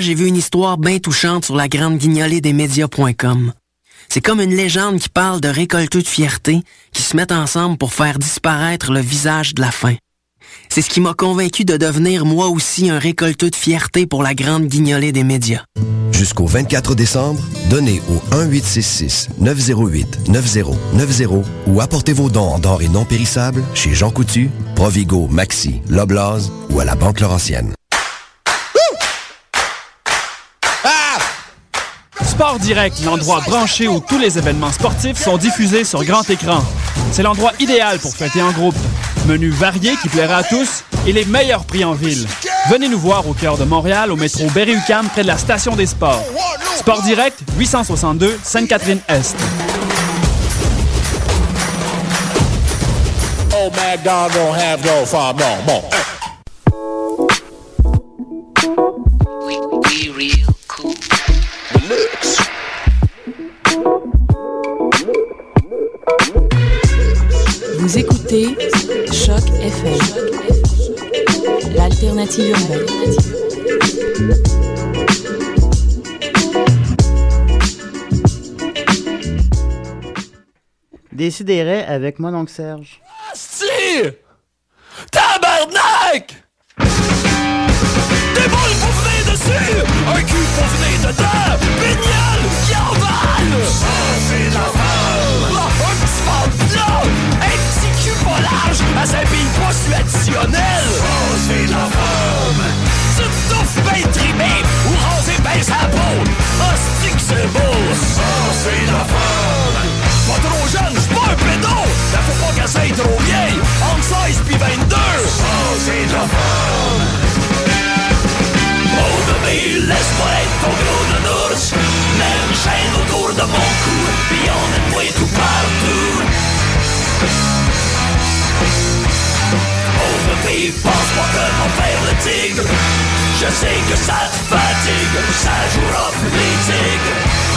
J'ai vu une histoire bien touchante sur la grande guignolée des médias.com. C'est comme une légende qui parle de récolteux de fierté qui se mettent ensemble pour faire disparaître le visage de la faim. C'est ce qui m'a convaincu de devenir moi aussi un récolteux de fierté pour la grande guignolée des médias. Jusqu'au 24 décembre, donnez au 1-866-908-9090 ou apportez vos dons en denrées non périssables chez Jean Coutu, Provigo, Maxi, Loblaws ou à la Banque Laurentienne. Sport Direct, l'endroit branché où tous les événements sportifs sont diffusés sur grand écran. C'est l'endroit idéal pour fêter en groupe. Menu varié qui plaira à tous et les meilleurs prix en ville. Venez nous voir au cœur de Montréal, au métro Berry-UQAM, près de la station des sports. Sport Direct, 862 Sainte-Catherine-Est. Oh, l'alternative urbaine. Décidérez avec mon oncle Serge. Si! Tabarnak! Des boules pour venir dessus! Un cul pour venir dedans! Bignol qui avale! Ça, c'est la À s'habille pas sur additionnel! Ça, c'est la femme! Tu te touffes ben trimé ou raser ben sa peau! Hostie que c'est beau! Ça, c'est la femme! Pas trop jeune, j'suis pas un pédo! Mais faut pas qu'elle soit trop vieille! Entre 16 pis 22! Ça, c'est de la femme! Oh bébé, laisse-moi être ton gros nounours Mets une chaîne autour de mon cou Puis emmène-moi tout bébé, pense pas mon père le tigre. Je sais que ça te fatigue Ça jouera plus les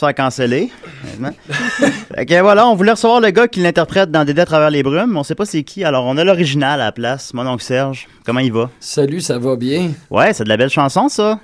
se faire canceller. que voilà, on voulait recevoir le gars qui l'interprète dans Dédé à travers les brumes, on sait pas c'est qui, alors on a l'original à la place, mon oncle Serge. Comment il va? Salut, ça va bien? Ouais, c'est de la belle chanson ça.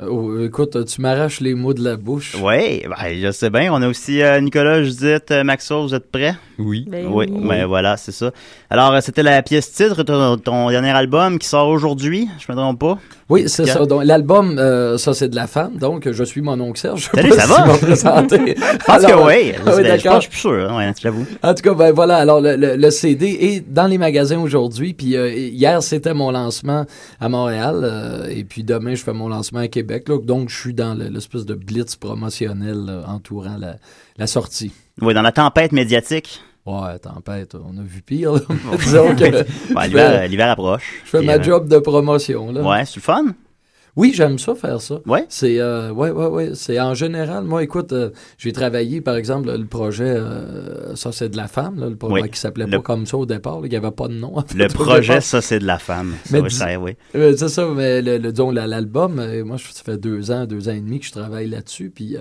Oh, écoute, tu m'arraches les mots de la bouche. Ouais, ben, je sais bien. On a aussi euh, Nicolas, Judith, euh, Maxo, vous êtes prêts? Oui. Ben oui, oui. ben voilà, c'est ça. Alors, euh, c'était la pièce titre de ton, ton dernier album qui sort aujourd'hui, je me trompe pas? Oui, c'est ça. Donc, l'album, euh, ça, c'est de la femme. Donc, je suis mon oncle Serge. Je Salut, ça si va? présenté. Je pense Alors, que oui. ah oui, je d'accord. pense, je suis plus sûr, hein, ouais, j'avoue. En tout cas, ben voilà. Alors, le, le- le CD est dans les magasins aujourd'hui. Puis euh, hier, c'était mon lancement à Montréal. euh, et puis demain, je fais mon lancement à Québec. Là. donc, je suis dans le- l'espèce de blitz promotionnel là, entourant la, la sortie. Oui, dans la tempête médiatique. Ouais, tempête, on a vu pire. Ouais, l'hiver, approche. je fais ma euh, job de promotion. Là. Ouais, c'est le fun? Oui, j'aime ça faire ça. Ouais? C'est euh, ouais, ouais, ouais. C'est en général, moi, écoute, euh, j'ai travaillé, par exemple, le projet euh, Ça, c'est de la femme, là, le projet Oui. qui s'appelait Le- pas comme ça au départ, il n'y avait pas de nom. en fait, Le projet, ça, c'est de la femme. Mais dis- ça, oui. Euh, c'est ça, mais le, le- l'album, euh, moi, je- ça fait deux ans, deux ans et demi que je travaille là-dessus, puis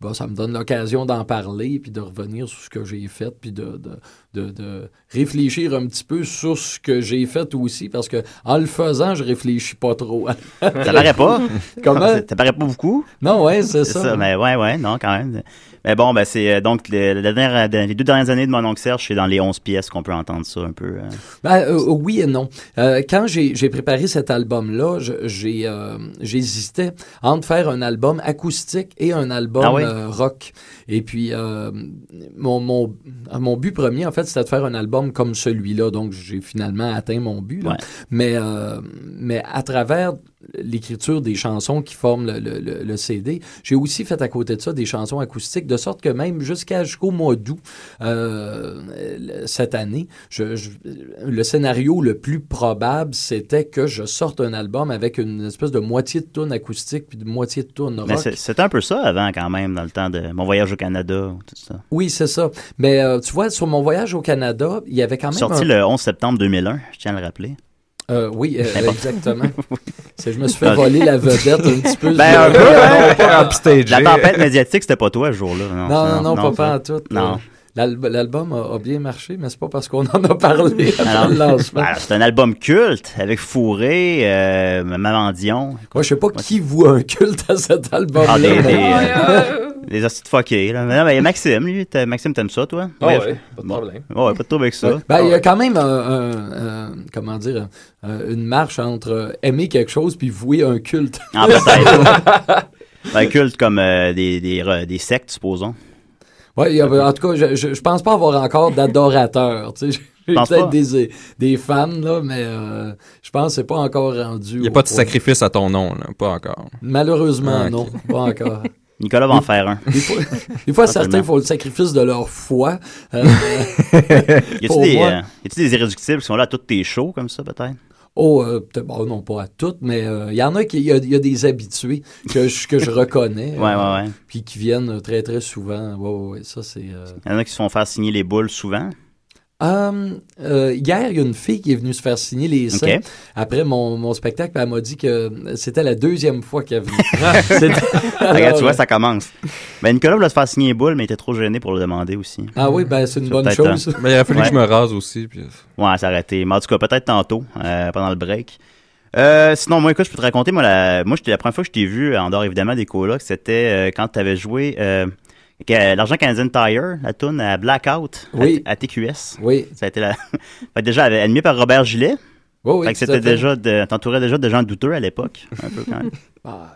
bon, ça me donne l'occasion d'en parler, puis de revenir sur ce que j'ai fait, puis de, de, de, de réfléchir un petit peu sur ce que j'ai fait aussi, parce que en le faisant, je réfléchis pas trop. Ça paraît pas. Comment? Ça paraît pas beaucoup. Non, ouais, c'est C'est ça. ça, mais ouais, ouais, non, quand même. Mais bon, ben c'est euh, donc le- la dernière, les deux dernières années de mon oncle Serge, c'est dans les 11 pièces qu'on peut entendre ça un peu. euh. Ben, euh, oui et non. Euh, quand j'ai préparé cet album-là, j'ai euh, j'hésitais entre faire un album acoustique et un album Ah oui? euh, rock. Et puis, euh, mon, mon, mon but premier, en fait, c'était de faire un album comme celui-là. Donc, j'ai finalement atteint mon but. là. Ouais. Mais, euh, mais à travers l'écriture des chansons qui forment le, le- le- le CD, j'ai aussi fait à côté de ça des chansons acoustiques, de sorte que même jusqu'à jusqu'au mois d'août euh, cette année, je, je- le scénario le plus probable, c'était que je sorte un album avec une espèce de moitié de tune acoustique puis de moitié de tune rock. c'était un peu ça avant quand même, dans le temps de mon voyage au Canada, tout ça. Oui, c'est ça. Mais euh, tu vois, sur mon voyage au Canada, il y avait quand même Sorti un- le 11 septembre 2001, je tiens à le rappeler. Euh, oui, euh, exactement. Je me suis fait voler la vedette un petit peu. Ben, un peu, hein? La tempête médiatique, c'était pas toi ce jour-là. Non, Non, non, non, pas, pas en tout. Non. Euh, l'al- L'album a, a bien marché, mais c'est pas parce qu'on en a parlé le lancement. alors, c'est un album culte avec Fourré, euh, Maman Dion. Moi, je sais pas qui voit un culte à cet album-là. Ah, euh, des hosties de fuckés, là. Mais non, mais Maxime, lui, t'as- Maxime, t'aimes ça, toi? Ah Ouais, ouais, pas de bon. problème. Ouais, ouais, pas de trouble avec ça. Ben, il y a quand même un, un- un- comment dire, un- une marche entre euh, aimer quelque chose puis vouer un culte. Ah, peut-être. un culte comme euh, des, des, des sectes, supposons. A- en tout cas, je, je, je pense pas avoir encore d'adorateurs. Tu sais, j'ai peut-être des, des fans là, mais euh, je pense que c'est pas encore rendu. Il n'y a pas de point. sacrifice à ton nom, là. Pas encore. Malheureusement, Ah, non, pas encore. Nicolas va en faire un. Des fois, des fois, certains font le sacrifice de leur foi. Euh, Y des, euh, y a-tu des irréductibles qui sont là à toutes tes shows, comme ça, peut-être? oh, euh, bon, non, pas à toutes, mais euh, il y en a qui, il y a, il y a des habitués que je, que je reconnais. Ouais, euh, ouais, ouais. Puis qui viennent très, très souvent. Ouais, ouais, ouais, ça, c'est. euh, Il y en a qui se font faire signer les boules souvent. Euh, euh, hier, il y a une fille qui est venue se faire signer les seins après mon, mon spectacle. Elle m'a dit que c'était la deuxième fois qu'elle venait. C'était- Regarde, Alors, tu vois, ça commence. Ben, Nicolas voulait se faire signer les boules, mais il était trop gêné pour le demander aussi. Ah oui, ben c'est une C'est bonne chose. Mais il aurait fallu Ouais. que je me rase aussi. Puis... Ouais, ça a arrêté. Mais en tout cas, peut-être tantôt, euh, pendant le break. Euh, sinon, moi, écoute, je peux te raconter, moi, la, moi, j'étais la première fois que je t'ai vu, en dehors évidemment des colocs, c'était euh, quand tu avais joué euh, que- l'Argent Canadian Tire, la tune à Blackout, à- Oui. à, TQS. Oui, Ça a été la... fait déjà, animé par Robert Gillet. oui, oui. fait que c'était déjà, de, t'entourais déjà de gens douteux à l'époque. Un peu quand même. Ah,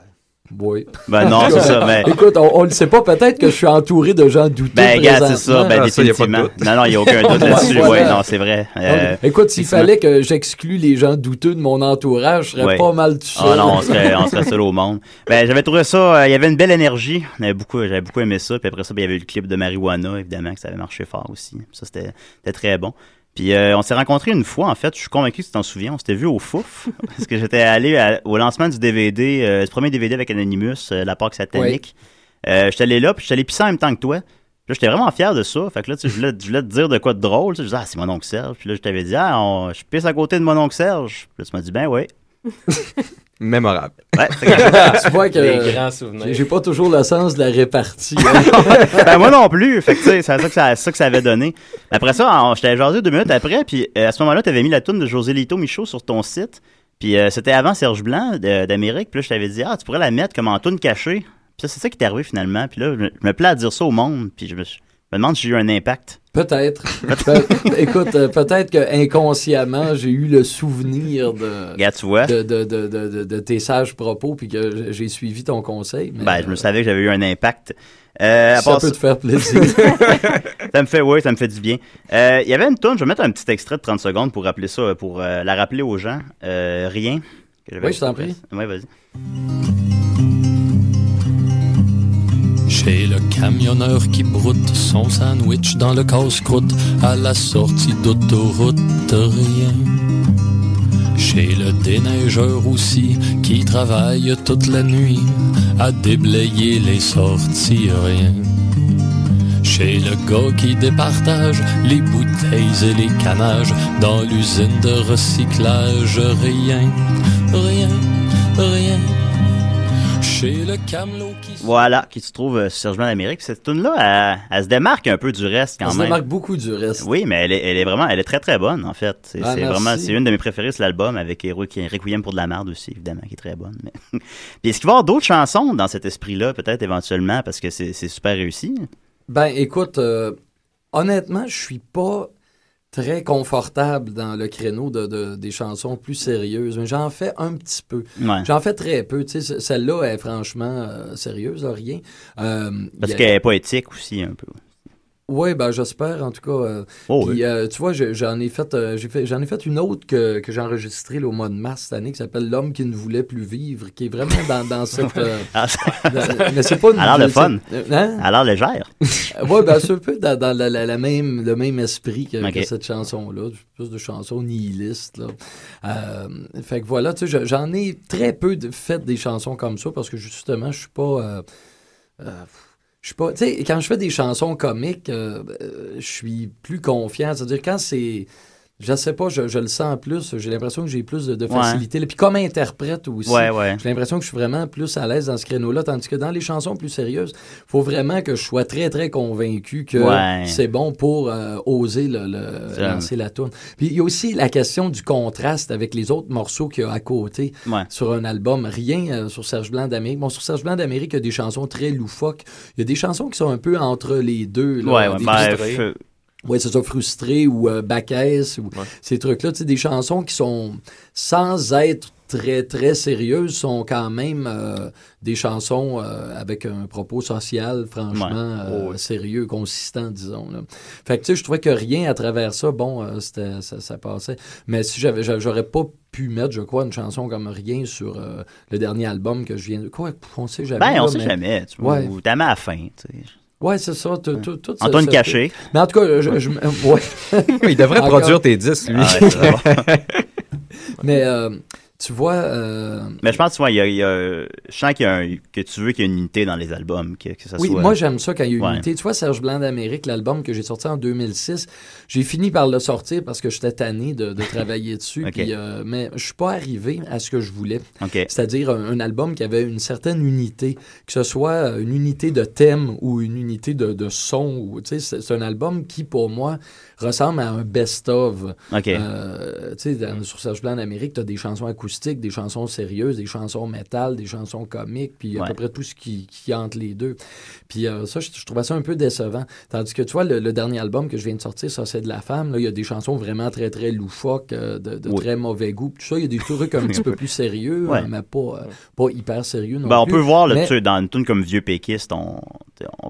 oui. Ben non, c'est ça, mais... Écoute, on, on le sait pas, peut-être que je suis entouré de gens douteux. Ben, gars, c'est ça, ben, Ah, définitivement. Non, non, il n'y a aucun doute là-dessus. Voilà. Ouais, non, c'est vrai. Euh, Écoute, s'il fallait que j'exclue les gens douteux de mon entourage, je serais pas mal tout seul. Ah non, on serait, on serait seul au monde. Ben, j'avais trouvé ça, euh, il y avait une belle énergie. Beaucoup, j'avais beaucoup aimé ça. Puis après ça, ben, il y avait eu le clip de Marijuana, évidemment, que ça avait marché fort aussi. Ça, c'était très bon. Puis euh, on s'est rencontrés une fois, en fait. Je suis convaincu que tu t'en souviens. On s'était vu au Fouf. parce que j'étais allé à- au lancement du DVD, euh, ce premier DVD avec Anonymous, euh, La Parc Satanique. Euh, j'étais allé là, puis j'étais allé pisser en même temps que toi. Là, j'étais vraiment fier de ça. Fait que là, tu sais, je voulais, je voulais te dire de quoi de drôle. Tu sais, Je disais, ah, c'est mon oncle Serge. Puis là, je t'avais dit, ah, on- je pisse à côté de mon oncle Serge. Puis là, tu m'as dit, ben oui. Mémorable. Ouais. Tu vois que Des grands souvenirs. j'ai pas toujours le sens de la répartie. hein. ben moi non plus. Fait que c'est ça que ça, ça que ça avait donné. Après ça, je t'avais jasé deux minutes après, puis euh, à ce moment-là, tu avais mis la toune de José Lito Michaud sur ton site. Puis euh, c'était avant Serge Blanc d'Amérique. Puis là, je t'avais dit, ah, tu pourrais la mettre comme en toune cachée. Puis ça, c'est ça qui t'est arrivé finalement. Puis là, je, je me plais à dire ça au monde. Puis je me, je me demande si j'ai eu un impact. Peut-être. Pe- écoute, euh, peut-être que inconsciemment, j'ai eu le souvenir de, Regarde, tu vois. de, de, de, de, tes sages propos puis que j'ai suivi ton conseil. mais, Ben, je me euh, savais que j'avais eu un impact. Euh, à ça part peut ça- te faire plaisir. ça me fait, oui, ça me fait du bien. Euh, Il y avait une tonne, je vais mettre un petit extrait de 30 secondes pour rappeler ça, pour la rappeler aux gens. Rien. que Oui, je t'en prie. Oui, vas-y. Chez le camionneur qui broute son sandwich dans le casse-croûte à la sortie d'autoroute, rien. Chez le déneigeur aussi, qui travaille toute la nuit à déblayer les sorties rien. Chez le gars qui départage les bouteilles et les canages dans l'usine de recyclage, rien, rien, rien. Chez le camelot qui Voilà, qui se trouve euh, sur Blanc d'Amérique. Cette tune-là, elle, elle se démarque un peu du reste quand On se même. démarque beaucoup du reste. Oui, mais elle est, elle est vraiment, elle est très très bonne en fait. C'est Ah, c'est vraiment, c'est une de mes préférées sur l'album avec Requ- Requiem pour de la merde aussi, évidemment, qui est très bonne. Mais... Puis est-ce qu'il va y avoir d'autres chansons dans cet esprit-là, peut-être éventuellement, parce que c'est c'est super réussi? Ben, écoute, euh, honnêtement, je suis pas très confortable dans le créneau de, de- des chansons plus sérieuses. Mais j'en fais un petit peu. Ouais. J'en fais très peu. Tu sais, ce- celle-là est franchement euh, sérieuse, là, rien. Euh, Parce a- qu'elle est poétique aussi un peu. Oui, ben j'espère en tout cas. euh, Oh, puis, oui. euh, tu vois, je- j'en ai fait, euh, j'ai fait, j'en ai fait une autre que, que j'ai enregistrée là, au mois de mars cette année qui s'appelle L'homme qui ne voulait plus vivre, qui est vraiment dans, dans cette. euh, Ah, dans- mais c'est pas une. Elle a l'air le fun. Hein? Elle a l'air légère. Oui, ben c'est un peu dans, dans la, la- la même, le même esprit que, cette chanson-là, plus de chansons nihilistes. Là. Fait que voilà, tu sais, je- j'en ai très peu de, fait des chansons comme ça parce que justement, je suis pas. euh, je suis pas. Tu sais, quand je fais des chansons comiques, euh, euh, je suis plus confiant. C'est-à-dire, quand c'est. Je sais pas, je, je le sens plus. J'ai l'impression que j'ai plus de, de Ouais. facilité. là. Puis comme interprète aussi, Ouais, ouais. j'ai l'impression que je suis vraiment plus à l'aise dans ce créneau-là. Tandis que dans les chansons plus sérieuses, faut vraiment que je sois très, très convaincu que Ouais. c'est bon pour euh, oser le, le- Ça. lancer la tourne. Puis il y a aussi la question du contraste avec les autres morceaux qu'il y a à côté Ouais. sur un album. Rien euh, sur Serge Blanc d'Amérique. Bon, sur Serge Blanc d'Amérique, il y a des chansons très loufoques. Il y a des chansons qui sont un peu entre les deux. là, Ouais, ouais, des- ben, oui, c'est ça, frustré ou euh, ou ces trucs-là. Tu sais, des chansons qui sont, sans être très, très sérieuses, sont quand même euh, des chansons euh, avec un propos social franchement euh, Oh, sérieux, consistant, disons. Là. Fait que, tu sais, je trouvais que rien à travers ça, bon, euh, c'était, ça, ça passait. Mais si j'avais, j'a- j'aurais pas pu mettre, je crois, une chanson comme rien sur euh, le dernier album que je viens de... Quoi, on sait jamais. Ben, on là, sait mais- jamais. Tu vois, Ouais. ou t'as à la fin. tu sais. Ouais, c'est ça. tout- tout- tout Antoine ce- Caché. Mais en tout cas, je... je- ouais. Il devrait produire tes disques, lui. Ah ouais, ça. Mais euh, tu vois, euh, Mais je pense, tu vois, il y a, il y a- je sens qu'il y a un- que tu veux qu'il y ait une unité dans les albums, que, que ça oui, soit... moi j'aime ça quand il y a une Ouais. unité. Tu vois, Serge Blanc d'Amérique, l'album que j'ai sorti en 2006, j'ai fini par le sortir parce que j'étais tanné de, de travailler dessus. Euh, mais je suis pas arrivé à ce que je voulais. C'est-à-dire un, un album qui avait une certaine unité, que ce soit euh, une unité de thème ou une unité de, de son. ou, tu sais, C'est c'est un album qui, pour moi, ressemble à un best-of. OK. Euh, tu sais, dans- sur Serge Blanc d'Amérique, tu as des chansons acoustiques, des chansons sérieuses, des chansons métal, des chansons comiques, puis à Ouais. peu près tout ce qui, qui entre les deux. Puis euh, ça, je, je trouvais ça un peu décevant. Tandis que, tu vois, le, le dernier album que je viens de sortir, ça, c'est de la femme. Là, il y a des chansons vraiment très, très loufoques, euh, de, de Oui. très mauvais goût. Tout ça, il y a des trucs un petit peu plus sérieux, Ouais. hein, mais pas, euh, pas hyper sérieux non Ben, on plus. peut voir, là, Mais- tu dans une tune comme Vieux Péquiste, on,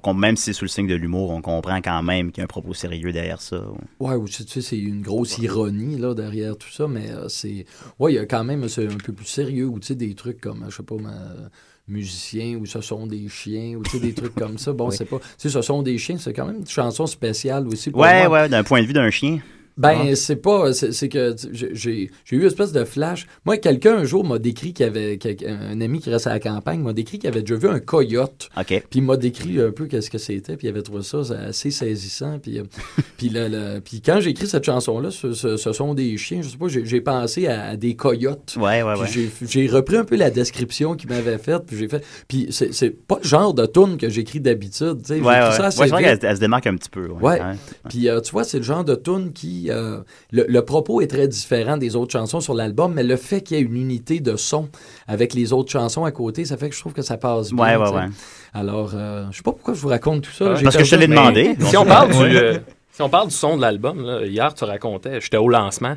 on- même si c'est sous le signe de l'humour, on comprend quand même qu'il y a un propos sérieux derrière ça. Ouais, ou tu sais, c'est une grosse ironie là, derrière tout ça, mais euh, c'est. Ouais, il y a quand même c'est un peu plus sérieux, ou tu sais, des trucs comme, je sais pas, ma- musiciens, ou ce sont des chiens, ou tu sais, des trucs comme ça. Bon, c'est pas. Tu sais, ce sont des chiens, c'est quand même une chanson spéciale aussi. Pour Ouais, moi. ouais, d'un point de vue d'un chien. Ben, c'est pas. C'est que j'ai- eu une espèce de flash. Moi, quelqu'un un jour m'a décrit qu'il y avait. Un ami qui reste à la campagne m'a décrit qu'il avait déjà vu un coyote. OK. Puis il m'a décrit un peu qu'est-ce que c'était, puis il avait trouvé ça assez saisissant. Puis, euh, puis, le- le- puis quand j'ai écrit cette chanson-là, ce, ce- ce sont des chiens, je sais pas, j'ai pensé à, à des coyotes. Ouais, ouais, ouais. j'ai- repris un peu la description qu'il m'avait faite, puis j'ai fait. Puis c'est c'est pas le genre de tune que j'écris d'habitude. tu sais. J'ai Ouais, ouais. ça Ouais, vrai vite. qu'elle elle se démarque un petit peu. Ouais. Ouais. Ouais. Puis euh, tu vois, c'est le genre de tune qui. Euh, le, le propos est très différent des autres chansons sur l'album, mais le fait qu'il y ait une unité de son avec les autres chansons à côté, ça fait que je trouve que ça passe bien. Ouais, ouais, tu sais. ouais. Alors, euh, je sais pas pourquoi je vous raconte tout ça. Parce que je te l'ai demandé. Si on parle du, euh, si on parle du son de l'album, hier tu racontais, j'étais au lancement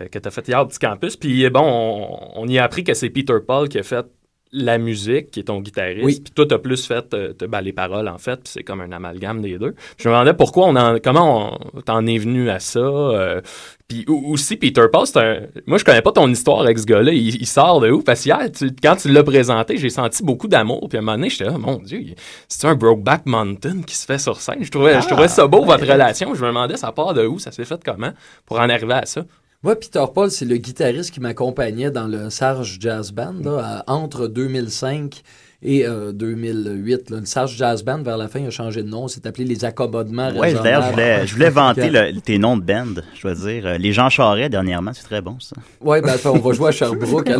euh, que tu as fait hier au petit campus, puis bon, on, on y a appris que c'est Peter Paul qui a fait la musique, qui est ton guitariste, Oui. puis toi t'as plus fait euh, ben, les paroles en fait, puis c'est comme un amalgame des deux. Je me demandais pourquoi on en, comment on t'en es venu à ça, euh, puis aussi Peter Paul, c'est un, moi je connais pas ton histoire avec ce gars-là, il, il sort de où Parce qu'hier, tu- quand tu l'as présenté, j'ai senti beaucoup d'amour, puis à un moment donné, j'étais là, mon Dieu, c'est un Brokeback Mountain qui se fait sur scène. Je trouvais, je trouvais ça beau votre relation. Je me demandais ça part de où, ça s'est fait comment pour en arriver à ça? Moi, Peter Paul, c'est le guitariste qui m'accompagnait dans le Sarge Jazz Band là, à- entre 2005 et euh, 2008. là. Le Sarge Jazz Band, vers la fin, a changé de nom. C'est appelé les accommodements Ouais, d'ailleurs, je voulais, je voulais vanter le- tes noms de band, je dois dire. Euh, Les Jean Charest, dernièrement, c'est très bon, ça. Ouais, ben, on va jouer à Sherbrooke.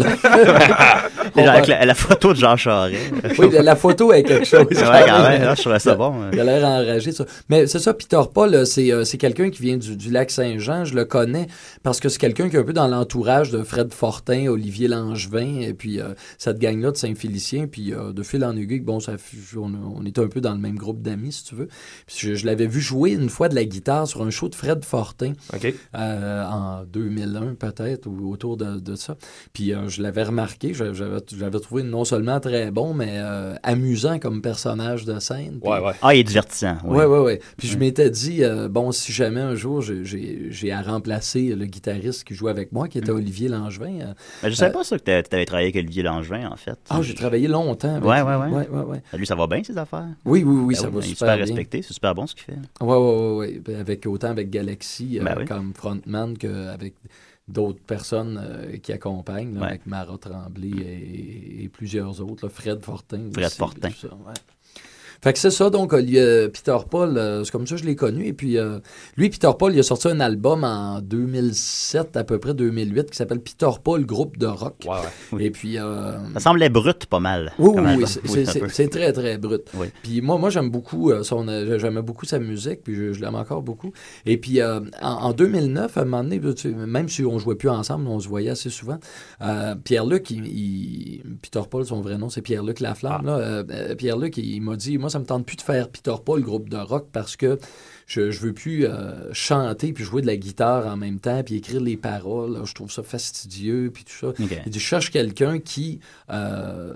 Genre va- avec la, la photo de Jean Charest. Oui, la, la photo est quelque chose. Ouais, quand même, là, je trouvais ça bon. Il a l'air enragé, ça. Mais c'est ça, Peter Paul, euh, c'est euh, c'est quelqu'un qui vient du, du lac Saint-Jean. Je le connais parce que c'est quelqu'un qui est un peu dans l'entourage de Fred Fortin, Olivier Langevin, et puis euh, cette gang-là de Saint-Félicien. Puis euh, de fil en aiguille, bon, ça, on, on était un peu dans le même groupe d'amis, si tu veux. Puis je, je l'avais vu jouer une fois de la guitare sur un show de Fred Fortin euh, en 2001 peut-être ou autour de, de ça. Puis euh, je l'avais remarqué, je- j'avais trouvé non seulement très bon, mais euh, amusant comme personnage de scène. Puis- Ouais, ouais. Ah, il est divertissant. oui. Ouais, ouais, ouais. Puis je m'étais dit, euh, bon, si jamais un jour j'ai- à remplacer le guitariste qui jouait avec moi, qui était Olivier Langevin. euh, Mais je savais pas ça que tu avais travaillé avec Olivier Langevin, en fait. ah, j'ai travaillé longtemps. Avec Ouais, ouais, ouais. ouais, ouais, ouais. Lui, ça va bien, ses affaires? Oui, oui, oui, Ben ça oui, va il est super, super bien. respecté, c'est super bon ce qu'il fait. Ouais, ouais. Ben, Avec, autant avec Galaxy euh, Ben oui. comme frontman qu'avec d'autres personnes euh, qui accompagnent, là, avec Mara Tremblay et, et plusieurs autres, là, Fred Fortin. Fred aussi, Fortin. tout ça, ouais. Fait que c'est ça, donc, euh, Peter Paul, euh, c'est comme ça que je l'ai connu. Et puis, euh, lui, Peter Paul, il a sorti un album en 2007, à peu près 2008, qui s'appelle Peter Paul, groupe de rock. Ouais, ouais. Oui. Et puis, euh, Ça semblait brut pas mal. oui, oui, oui, c'est- Oui, très, très brut. Oui. Puis moi, moi j'aime beaucoup euh, son, j'aimais beaucoup sa musique, puis je, je l'aime encore beaucoup. Et puis euh, en, en 2009, à un moment donné, tu sais, même si on jouait plus ensemble, on se voyait assez souvent. euh, Pierre-Luc, il, il- Peter Paul, son vrai nom, c'est Pierre-Luc Laflamme. là. Euh, euh, Pierre-Luc, il, m'a dit, moi, ça me tente plus de faire Peter Paul, groupe de rock, parce que je, je veux plus euh, chanter puis jouer de la guitare en même temps puis écrire les paroles. là. je trouve ça fastidieux puis tout ça. Ok. Il dit, je cherche quelqu'un qui, euh,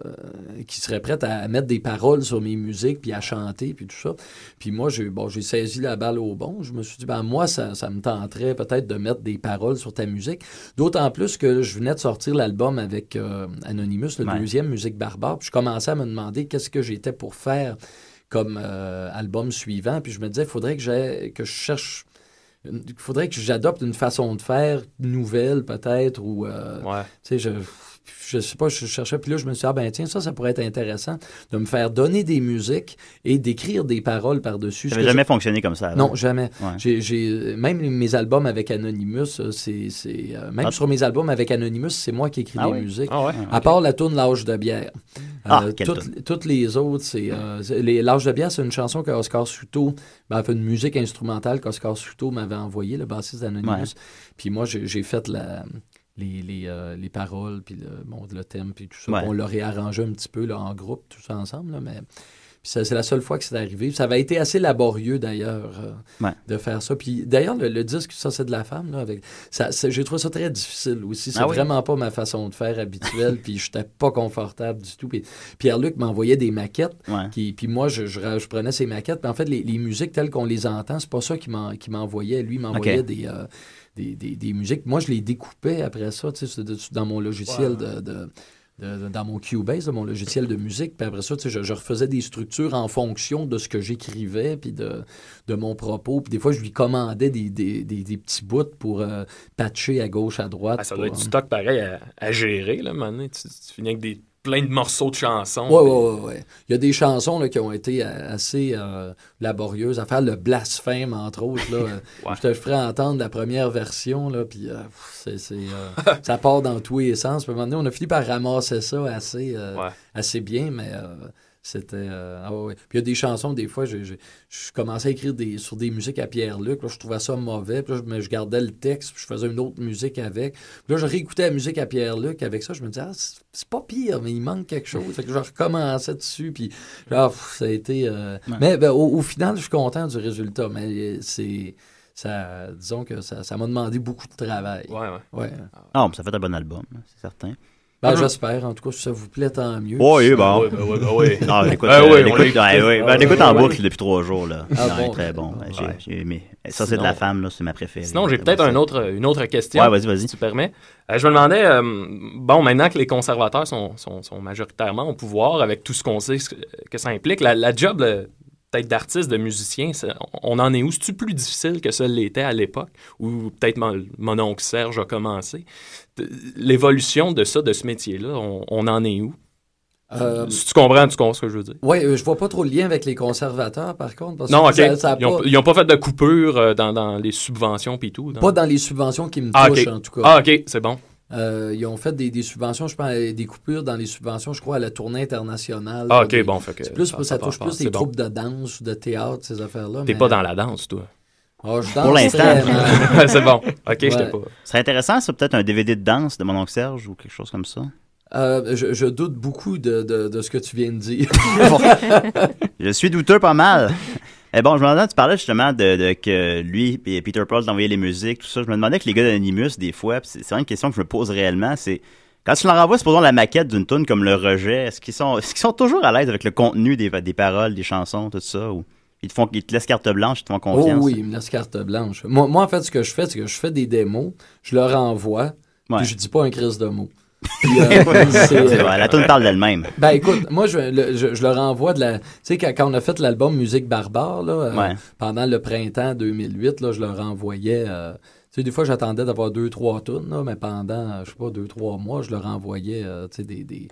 qui serait prêt à mettre des paroles sur mes musiques, puis à chanter, puis tout ça. Puis moi, j'ai bon, j'ai saisi la balle au bon. Je me suis dit, ben moi, ça, ça me tenterait peut-être de mettre des paroles sur ta musique. D'autant plus que je venais de sortir l'album avec euh, Anonymous, le Ouais. deuxième, Musique Barbare. Puis je commençais à me demander qu'est-ce que j'étais pour faire comme euh, album suivant. Puis je me disais, il faudrait que, que je cherche... Il faudrait que j'adopte une façon de faire nouvelle, peut-être, ou... euh, Ouais. tu sais, je, je sais pas, je cherchais, puis là, je me suis dit, ah ben tiens, ça, ça pourrait être intéressant de me faire donner des musiques et d'écrire des paroles par-dessus. Ça Ce n'avait que jamais je- fonctionné comme ça. Non, jamais. Ouais. J'ai, j'ai- même mes albums avec Anonymous, euh, c'est, c'est, même Ah. sur mes albums avec Anonymous, c'est moi qui écris Ah les oui? musiques. Ah ouais. À part la tourne L'âge de bière. Ah, Euh, toutes, les autres, c'est. euh, c'est- les- L'âge de bière, c'est une chanson qu'Oscar Souto, ben, fait une musique instrumentale qu'Oscar Souto m'avait envoyée, le bassiste d'Anonymous. Ouais. Puis moi, j'ai fait la, les, les, euh, les paroles, puis le, bon, le thème, puis tout ça. Ouais. On l'a réarrangé un petit peu là, en groupe, tout ça ensemble. là, mais c'est la seule fois que c'est arrivé. Ça avait été assez laborieux, d'ailleurs, euh, Ouais. de faire ça. Puis d'ailleurs, le, le disque, ça, c'est de la femme. Là, avec, ça, j'ai trouvé ça très difficile aussi. C'est Ah oui? vraiment pas ma façon de faire habituelle. puis j'étais pas confortable du tout. Puis Pierre-Luc m'envoyait des maquettes. Ouais. Qui, puis moi, je, je, prenais ces maquettes. Puis en fait, les, les musiques telles qu'on les entend, c'est pas ça qu'il m'en- qu'il m'envoyait. Lui, il m'envoyait des, euh, des, des, des musiques. Moi, je les découpais après ça, tu sais, dans mon logiciel de- de- dans mon Cubase, mon logiciel de musique. Puis après ça, tu sais, je, je refaisais des structures en fonction de ce que j'écrivais, puis de, de mon propos. Puis des fois, je lui commandais des, des, des, des petits bouts pour euh, patcher à gauche, à droite. Ah, ça pour, doit être euh, du stock pareil à, à gérer, là, maintenant. Tu, tu finis avec des, plein de morceaux de chansons. Ouais, ouais, ouais. Il y a des chansons là, qui ont été euh, assez euh, laborieuses à faire. Le blasphème, entre autres. Là, Euh, Ouais. Je te ferai entendre la première version, là, puis euh, c'est, c'est, euh, ça part dans tous les sens. Puis à un moment donné, on a fini par ramasser ça assez, Ouais. assez bien, mais euh, c'était... euh, ah ouais. Puis il y a des chansons, des fois, j'ai- j'ai- je commençais à écrire des, sur des musiques à Pierre-Luc. là, Je trouvais ça mauvais. Puis là, je, mais je gardais le texte, puis je faisais une autre musique avec. Puis là, je réécoutais la musique à Pierre-Luc. Avec ça, je me disais, ah, c'est c'est pas pire, mais il manque quelque chose. Fait que je recommençais dessus, puis pff, ça a été... euh, Ouais. Mais ben, au, au final, je suis content du résultat, mais euh, c'est... Ça, disons que ça ça m'a demandé beaucoup de travail. Ouais, ouais. Ouais. Ah, mais ça fait un bon album, c'est certain. Ben, Mhm. j'espère. En tout cas, si ça vous plaît, tant mieux. Oui, bon. Ben ben. Non, Ah euh, oui, ouais, ouais, ben, Ah l'écoute ouais, en boucle depuis trois jours, là. Ah Non, bon? très bon. Ouais. J'ai- aimé. Ça, c'est de la femme, là, c'est ma préférée. Sinon, j'ai peut-être un autre, une autre question. Ouais, vas-y, vas-y. Si tu permets. Euh, je me demandais, euh, bon, maintenant que les conservateurs sont, sont, sont majoritairement au pouvoir, avec tout ce qu'on sait que- que ça implique, la, la job, le- peut-être d'artistes, de musiciens, on en est où? C'est-tu plus difficile que ça l'était à l'époque? Ou peut-être mon, mon oncle Serge a commencé? L'évolution de ça, de ce métier-là, on, on en est où? Euh, si tu comprends, tu comprends ce que je veux dire? Oui, je vois pas trop le lien avec les conservateurs, par contre. Parce Non, que ça- ça ils, ont, pas, ils ont pas fait de coupure euh, dans, dans les subventions puis tout? dans- pas dans les subventions qui me Ah, touchent, en tout cas. Ah, OK, c'est bon. Euh, ils ont fait des, des subventions, je pense, euh, des coupures dans les subventions, je crois, à la tournée internationale. Ah, OK, Des- bon, fait que c'est plus, ça- ça, ça touche plus c'est bon. troupes de danse ou de théâtre, ces affaires-là. T'es mais- pas dans la danse, toi? Ah, je Pour danse l'instant. très mal. c'est bon. OK, Ouais. pas. Ce serait intéressant, ça, peut-être un DVD de danse de mon oncle Serge ou quelque chose comme ça. Euh, je, je doute beaucoup de, de, de ce que tu viens de dire. Je suis douteux pas mal. Eh bon, je me demandais, tu parlais justement de, de que lui et Peter Paul t'envoyaient les musiques, tout ça. Je me demandais que les gars d'Animus, des fois, c'est vraiment une question que je me pose réellement, c'est quand tu leur envoies, supposons, la maquette d'une tune comme Le Rejet, est-ce qu'ils sont, qu'ils sont toujours à l'aise avec le contenu des, des paroles, des chansons, tout ça, ou ils te font, ils te laissent carte blanche, ils te font Oh confiance? oui, il me laisse carte blanche. Moi, moi, en fait, ce que je fais, c'est que je fais des démos, je leur envoie, Ouais. puis je dis pas un crise de mots. Puis, euh, vrai, la tune parle d'elle-même. Ben écoute, moi je, le- je, je leur envoie de la. Tu sais, quand, quand on a fait l'album Musique Barbare, là, euh, Ouais. pendant le printemps 2008, là, je leur envoyais. euh, tu sais, des fois j'attendais d'avoir deux, trois tonnes, là, mais pendant, euh, je sais pas, deux, trois mois, je leur envoyais euh, tu sais, des. des